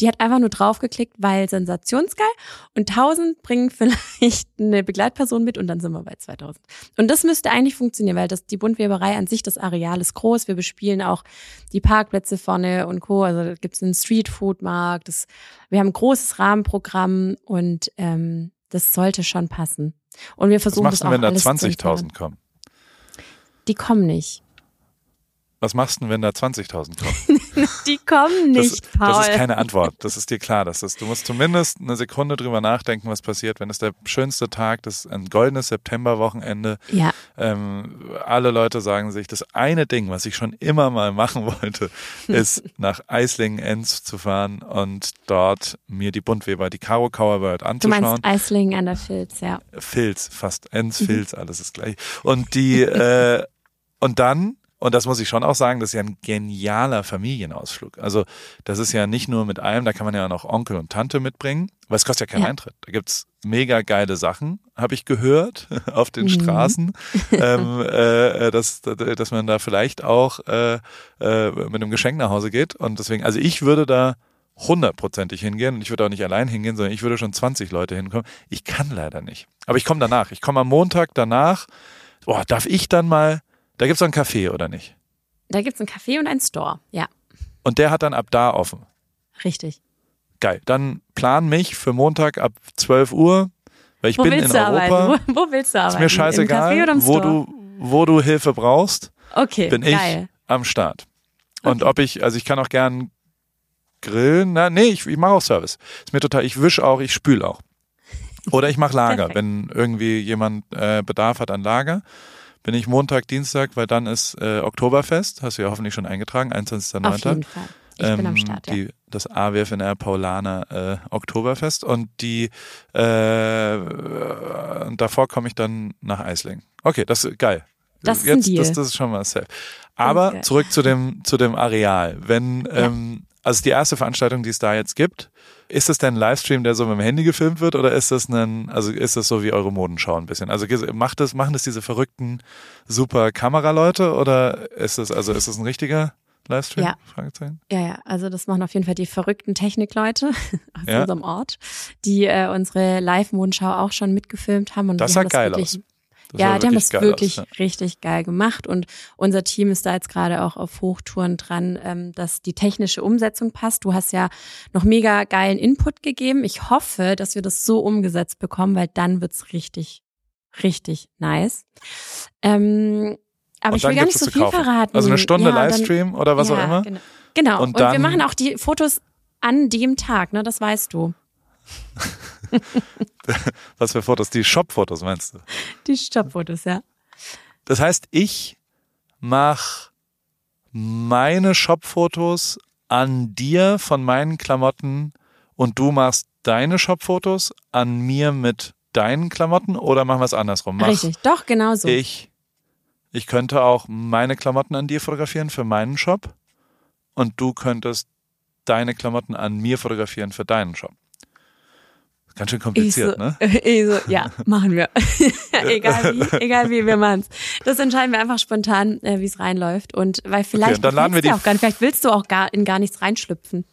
die hat einfach nur draufgeklickt, weil sensationsgeil und 1000 bringen vielleicht eine Begleitperson mit und dann sind wir bei 2000. Und das müsste eigentlich funktionieren, weil das, die Buntweberei an sich, das Areal ist groß, wir bespielen auch die Parkplätze vorne und Co., also da gibt's einen Streetfood-Markt, das, wir haben ein großes Rahmenprogramm und ähm, das sollte schon passen. Und wir Was versuchen machst das du, auch wenn da alles zu 20.000 kommen? Die kommen nicht. Was machst du, denn, wenn da 20.000 kommen? Die kommen Das, nicht, Paul. das ist keine Antwort. Das ist dir klar. Das ist, du musst zumindest eine Sekunde drüber nachdenken, was passiert, wenn es der schönste Tag, das ist ein goldenes Septemberwochenende. ja, Ähm, alle Leute sagen sich, das eine Ding, was ich schon immer mal machen wollte, ist nach Eislingen-Enz zu fahren und dort mir die Buntweber, die Karo Kauer World du anzuschauen. meinst Eislingen an der Filz, ja. Filz, fast Enz, Mhm. Filz, alles ist gleich. Und die, äh, und dann, und das muss ich schon auch sagen, das ist ja ein genialer Familienausflug. Also das ist ja nicht nur mit allem, da kann man ja noch Onkel und Tante mitbringen, weil es kostet ja keinen Ja. Eintritt. Da gibt's mega geile Sachen, habe ich gehört, auf den Mhm. Straßen, ähm, äh, dass, dass man da vielleicht auch äh, äh, mit einem Geschenk nach Hause geht. Und deswegen, also ich würde da hundertprozentig hingehen und ich würde auch nicht allein hingehen, sondern ich würde schon 20 Leute hinkommen. Ich kann leider nicht. Aber ich komme danach. Ich komme am Montag danach. Boah, darf ich dann mal, da gibt's doch einen Café, oder nicht? Da gibt's einen Café und einen Store. Ja, Und der hat dann ab da offen. richtig. Geil. Dann plan mich für Montag ab 12 Uhr, weil ich Wo bin willst in du Europa. arbeiten? Wo, wo willst du Ist arbeiten? mir scheißegal, wo du, wo du Hilfe brauchst, okay, bin ich geil. am Start. Und Okay. ob ich, also ich kann auch gern grillen, na, nee, ich, ich mache auch Service. Ist mir total, ich wisch auch, ich spül auch. Oder ich mache Lager, wenn irgendwie jemand äh, Bedarf hat an Lager. Bin ich Montag, Dienstag, weil dann ist äh, Oktoberfest, hast du ja hoffentlich schon eingetragen, 21.09. Auf jeden Fall. Ich bin am ähm, Start, ja. die, Das AWFNR Paulaner äh, Oktoberfest und die äh, und davor komme ich dann nach Eislingen. Okay, das ist geil. Das ist ein Jetzt, Deal. Das, das ist schon mal safe. Aber geil. zurück zu dem, zu dem Areal. Wenn, ähm, also die erste Veranstaltung, die es da jetzt gibt, ist das denn ein Livestream, der so mit dem Handy gefilmt wird oder ist das ein, also ist das so wie eure Modenschau ein bisschen? Also macht das, machen das diese verrückten super Kameraleute oder ist das, also ist das ein richtiger Livestream? Ja. Fragezeichen. Ja, ja, also das machen auf jeden Fall die verrückten Technikleute aus Ja. unserem Ort, die äh, unsere Live-Mondschau auch schon mitgefilmt haben. Und Das sah geil aus. Das ja, die haben das wirklich aus, richtig geil gemacht und unser Team ist da jetzt gerade auch auf Hochtouren dran, ähm, dass die technische Umsetzung passt. Du hast ja noch mega geilen Input gegeben. Ich hoffe, dass wir das so umgesetzt bekommen, weil dann wird's richtig, richtig nice. Ähm, aber Und ich will dann gar nicht so viel kaufen. verraten. Also eine Stunde Ja, dann- Livestream oder was ja, auch immer. Genau, genau. Und Und, wir dann- machen auch die Fotos an dem Tag, ne? Das weißt du. Was für Fotos? Die Shop-Fotos meinst du? Die Stoppfotos, ja. Das heißt, ich mache meine Shop-Fotos an dir von meinen Klamotten und du machst deine Shop-Fotos an mir mit deinen Klamotten oder machen wir es andersrum? Mach Richtig, doch, genau so. ich, ich könnte auch meine Klamotten an dir fotografieren für meinen Shop und du könntest deine Klamotten an mir fotografieren für deinen Shop. Ganz schön Ich kompliziert, so, ne? ich so, ja, machen wir. egal wie, egal wie, wir machen's. Das entscheiden wir einfach spontan, äh, wie es reinläuft. Und weil vielleicht und dann laden wir die- auch gar nicht, vielleicht willst du auch gar in gar nichts reinschlüpfen.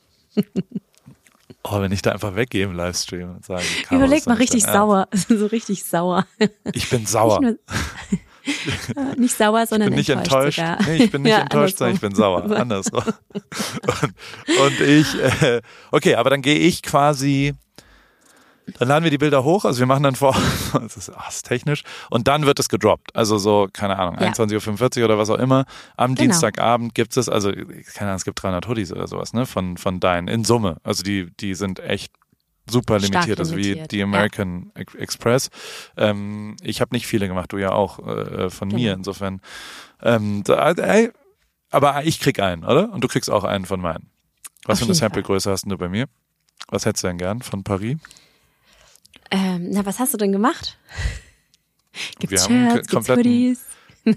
Oh, wenn ich da einfach weggehe im Livestream und sage, Überleg mal richtig sauer, so richtig sauer. Ich bin sauer. Nicht, nur, nicht sauer, Ich sondern bin nicht enttäuscht. Nee, ich bin nicht Ja, enttäuscht, sondern ich bin sauer. Andersrum. Und, und ich, äh, okay, aber dann gehe ich quasi, dann laden wir die Bilder hoch, also wir machen dann vor, das ist, ach, ist technisch, und dann wird es gedroppt. Also so, keine Ahnung, Ja. 21.45 Uhr oder was auch immer. Am Genau. Dienstagabend gibt es, also, keine Ahnung, es gibt 300 Hoodies oder sowas, ne, von, von deinen, in Summe. Also die, die sind echt super limitiert, also wie die ja. American Ex- Express. Ähm, ich habe nicht viele gemacht, du ja auch äh, von mir, Genau. insofern. Ähm, da, ey, aber ich krieg einen, oder? Und du kriegst auch einen von meinen. Was Auf für eine Sample-Größe hast du bei mir? Was hättest du denn gern von Paris? Ähm, na, was hast du denn gemacht? Wir Gibt's haben Shirts, gibt's Hoodies,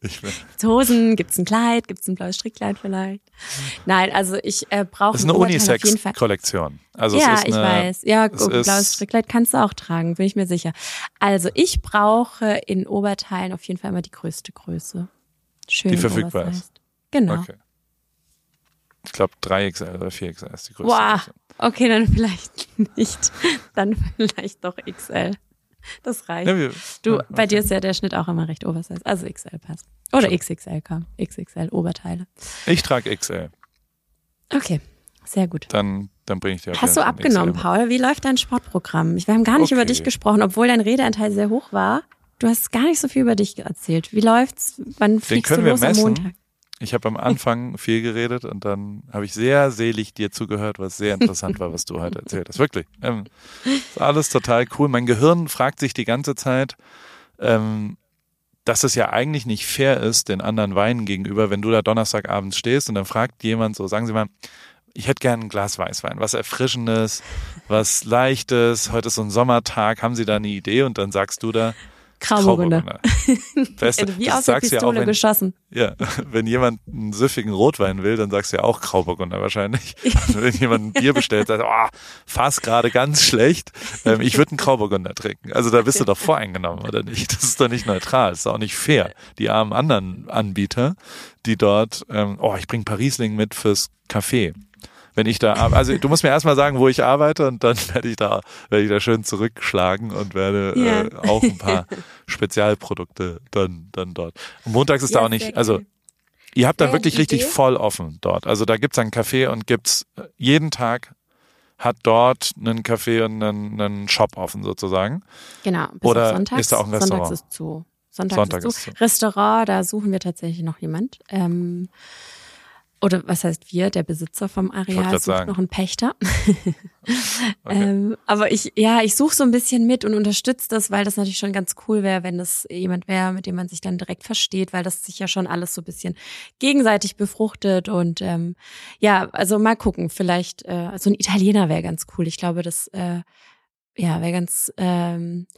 Ich gibt's Hosen, gibt's ein Kleid, gibt's ein blaues Strickkleid vielleicht? Nein, also ich äh, brauche das ist eine. Unisex-Kollektion. Also ja, es ist ich eine, weiß. Ja, es blaues Strickkleid kannst du auch tragen, bin ich mir sicher. Also ich brauche in Oberteilen auf jeden Fall immer die größte Größe. Schön Die verfügbar ist. Genau. Okay. Ich glaube 3XL oder 4XL ist die größte. Größe. okay, dann vielleicht nicht. Dann vielleicht doch XL. Das reicht. Ja, wir, Du, ja, bei okay. dir ist ja der Schnitt auch immer recht oversized. Also XL passt. Oder XXL kam. XXL Oberteile. Ich trage XL. Okay, sehr gut. Dann, dann bringe ich dir Hast du abgenommen, XL. Paul? Wie läuft dein Sportprogramm? Ich- Wir haben gar nicht Okay. über dich gesprochen, obwohl dein Redeanteil sehr hoch war. Du hast gar nicht so viel über dich erzählt. Wie läuft's? Wann fliegst du los am messen. Montag? Ich habe am Anfang viel geredet und dann habe ich sehr selig dir zugehört, was sehr interessant war, was du heute erzählt hast. Wirklich. Ähm, ist alles total cool. Mein Gehirn fragt sich die ganze Zeit, ähm, dass es ja eigentlich nicht fair ist, den anderen Weinen gegenüber, wenn du da Donnerstagabends stehst und dann fragt jemand so, sagen Sie mal, ich hätte gern ein Glas Weißwein, was Erfrischendes, was Leichtes, heute ist so ein Sommertag, haben Sie da eine Idee? Und dann sagst du da, Grauburgunder. Also Wie das aus der Pistole ja auch, wenn, geschossen. ja, wenn jemand einen süffigen Rotwein will, dann sagst du ja auch Grauburgunder wahrscheinlich. Also wenn jemand ein Bier bestellt, sagt, oh, fass gerade ganz schlecht. Ähm, ich würde einen Grauburgunder trinken. Also da bist du doch voreingenommen, oder nicht? Das ist doch nicht neutral, das ist auch nicht fair. Die armen anderen Anbieter, die dort, ähm, oh, ich bring Parisling mit fürs Café. Wenn ich da, also du musst mir erstmal sagen, wo ich arbeite und dann werde ich da, werde ich da schön zurückschlagen und werde Ja. äh, auch ein paar Spezialprodukte dann, dann dort. Und montags ist da Ja, auch nicht, also. Ihr habt da wirklich richtig Idee? voll offen dort. Also da gibt's ein Café und gibt's äh, jeden Tag hat dort einen Café und einen, einen Shop offen sozusagen. Genau. Bis Oder sonntags. ist da auch ein Restaurant? Sonntags ist zu. Sonntags Sonntag ist ist zu. zu. Restaurant, da suchen wir tatsächlich noch jemand. Ähm, oder was heißt wir? Der Besitzer vom Areal sucht sagen. noch einen Pächter. ähm, aber ich, ja, ich suche so ein bisschen mit und unterstütze das, weil das natürlich schon ganz cool wäre, wenn das jemand wäre, mit dem man sich dann direkt versteht, weil das sich ja schon alles so ein bisschen gegenseitig befruchtet und ähm, ja, also mal gucken, vielleicht äh, so ein Italiener wäre ganz cool. Ich glaube, das äh, ja wäre ganz ähm,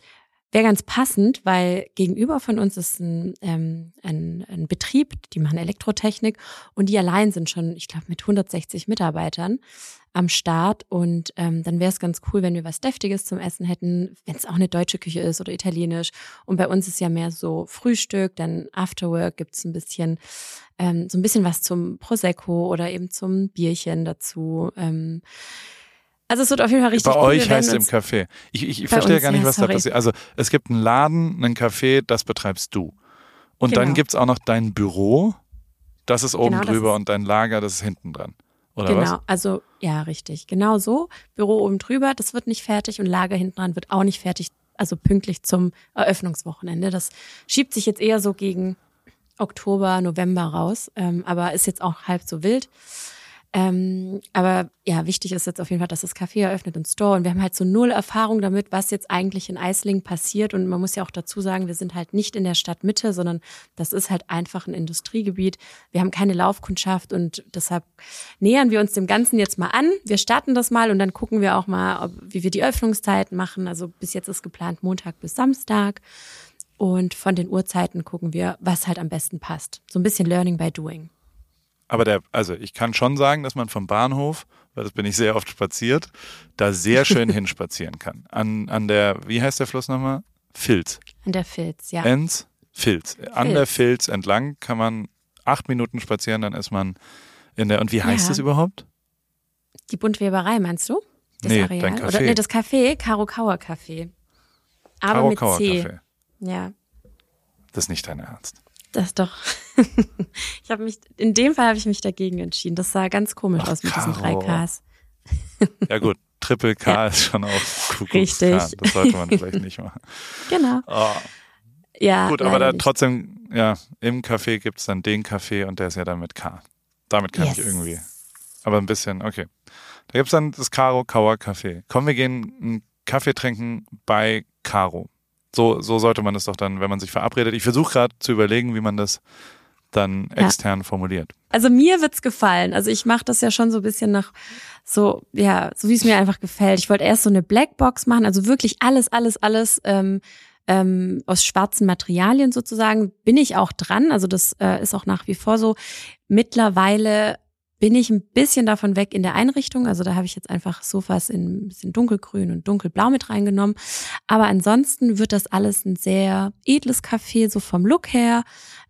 wäre ganz passend, weil gegenüber von uns ist ein, ähm, ein, ein Betrieb, die machen Elektrotechnik und die allein sind schon, ich glaube, mit 160 Mitarbeitern am Start und ähm, dann wäre es ganz cool, wenn wir was Deftiges zum Essen hätten, wenn es auch eine deutsche Küche ist oder italienisch. Und bei uns ist ja mehr so Frühstück, dann Afterwork gibt's ein bisschen, ähm, so ein bisschen was zum Prosecco oder eben zum Bierchen dazu. Ähm, also es wird auf jeden Fall richtig Bei cool. euch heißt es im Café. Ich, ich, ich verstehe uns, gar nicht, ja, was da sorry. passiert. Also es gibt einen Laden, einen Café, das betreibst du. Und dann Genau. gibt's auch noch dein Büro, das ist oben Genau, drüber ist- und dein Lager, das ist hinten dran. Oder genau, was? also ja, richtig. Genau so. Büro oben drüber, das wird nicht fertig und Lager hinten dran wird auch nicht fertig, also pünktlich zum Eröffnungswochenende. Das schiebt sich jetzt eher so gegen Oktober, November raus, ähm, aber ist jetzt auch halb so wild. Ähm, aber ja, wichtig ist jetzt auf jeden Fall, dass das Café eröffnet und Store und wir haben halt so null Erfahrung damit, was jetzt eigentlich in Eisling passiert und man muss ja auch dazu sagen, wir sind halt nicht in der Stadtmitte, sondern das ist halt einfach ein Industriegebiet. Wir haben keine Laufkundschaft und deshalb nähern wir uns dem Ganzen jetzt mal an. Wir starten das mal und dann gucken wir auch mal, ob, wie wir die Öffnungszeiten machen. Also bis jetzt ist geplant Montag bis Samstag. Und von den Uhrzeiten gucken wir, was halt am besten passt. So ein bisschen Learning by Doing. Aber der, also ich kann schon sagen, dass man vom Bahnhof, weil das bin ich sehr oft spaziert, da sehr schön hinspazieren kann. An, an der, wie heißt der Fluss nochmal? Filz. An der Filz, ja. Enz, Filz. An der Filz entlang kann man acht Minuten spazieren, dann ist man in der, und wie heißt Ja. es überhaupt? Die Buntweberei, meinst du? Das Nee, Areal? dein Café. Oder nee, das Café, Karo Kauer Café. Aber mit Karokawa C. Café. Ja, Das ist nicht dein Ernst. Das doch. ich habe mich, in dem Fall habe ich mich dagegen entschieden. Das sah ganz komisch Ach, aus mit diesen drei. Ks. Ja gut, Triple K Ja. ist schon auch Kuckucksklan. Richtig. Das sollte man vielleicht nicht machen. Genau. Oh, Ja. gut, aber da nicht. trotzdem, ja, im Café gibt's dann den Kaffee und der ist ja dann mit K. Damit kann ich Yes. irgendwie. Aber ein bisschen, okay. Da gibt's dann das Karo Kauer Café. Komm, wir gehen einen Kaffee trinken bei Karo. So, so sollte man es doch dann, wenn man sich verabredet. Ich versuche gerade zu überlegen, wie man das dann extern ja. formuliert. Also mir wird's gefallen. Also ich mache das ja schon so ein bisschen nach so, ja, so wie es mir einfach gefällt. Ich wollte erst so eine Blackbox machen, also wirklich alles, alles, alles ähm, ähm, aus schwarzen Materialien sozusagen. Bin ich auch dran. Also das äh, ist auch nach wie vor so. Mittlerweile bin ich ein bisschen davon weg in der Einrichtung. Also da habe ich jetzt einfach Sofas in ein bisschen dunkelgrün und dunkelblau mit reingenommen. Aber ansonsten wird das alles ein sehr edles Café, so vom Look her,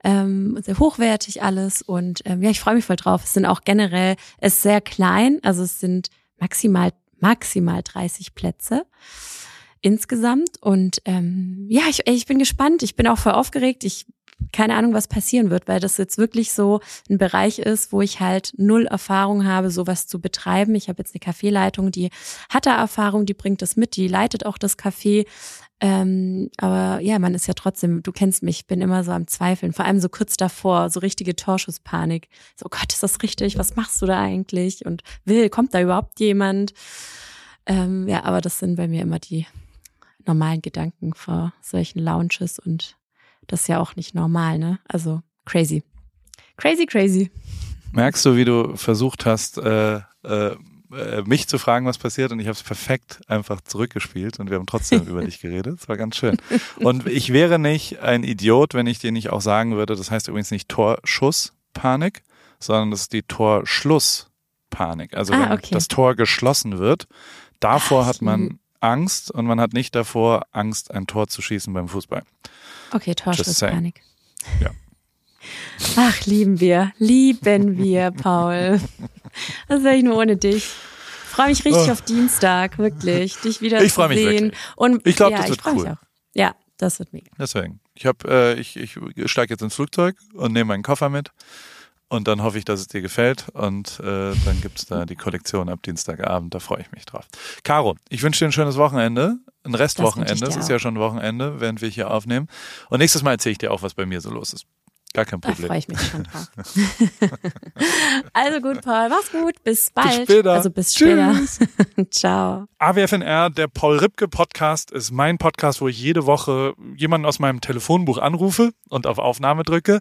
ähm, sehr hochwertig alles. Und ähm, ja, ich freue mich voll drauf. Es sind auch generell, es ist sehr klein, also es sind maximal, maximal 30 Plätze insgesamt. Und ähm, ja, ich, ich bin gespannt. Ich bin auch voll aufgeregt. Ich keine Ahnung, was passieren wird, weil das jetzt wirklich so ein Bereich ist, wo ich halt null Erfahrung habe, sowas zu betreiben. Ich habe jetzt eine Kaffeeleitung, die hat da Erfahrung, die bringt das mit, die leitet auch das Café. Ähm, aber ja, man ist ja trotzdem, du kennst mich, ich bin immer so am Zweifeln, vor allem so kurz davor, so richtige Torschusspanik. So, Gott, ist das richtig? Was machst du da eigentlich? Und will, kommt da überhaupt jemand? Ähm, ja, aber das sind bei mir immer die normalen Gedanken vor solchen Lounges und das ist ja auch nicht normal, ne? Also crazy. Crazy, crazy. Merkst du, wie du versucht hast, äh, äh, äh mich zu fragen, was passiert und ich habe es perfekt einfach zurückgespielt und wir haben trotzdem über dich geredet. Das war ganz schön. Und ich wäre nicht ein Idiot, wenn ich dir nicht auch sagen würde, das heißt übrigens nicht Torschusspanik, sondern das ist die Torschlusspanik. Also ah, wenn okay. das Tor geschlossen wird, davor Ach, hat man Angst und man hat nicht davor Angst, ein Tor zu schießen beim Fußball. Okay, Torschusspanik. Ja. Ach, lieben wir, lieben wir, Paul. Das wäre ich nur ohne dich. Ich freue mich richtig oh. auf Dienstag, wirklich, dich wieder ich zu mich sehen. Und ich glaube, ja, das wird cool. Ja, das wird mega. Deswegen. Ich habe, äh, ich, ich steige jetzt ins Flugzeug und nehme meinen Koffer mit. Und dann hoffe ich, dass es dir gefällt. Und äh, dann gibt's da die Kollektion ab Dienstagabend. Da freue ich mich drauf. Caro, ich wünsche dir ein schönes Wochenende. Ein Restwochenende. Es ist ja schon Wochenende, während wir hier aufnehmen. Und nächstes Mal erzähle ich dir auch, was bei mir so los ist. Gar kein Problem. Da freue ich mich schon drauf. also gut, Paul. Mach's gut. Bis bald. Bis später. Also bis später. Ciao. AWFNR, der Paul Ripke Podcast, ist mein Podcast, wo ich jede Woche jemanden aus meinem Telefonbuch anrufe und auf Aufnahme drücke.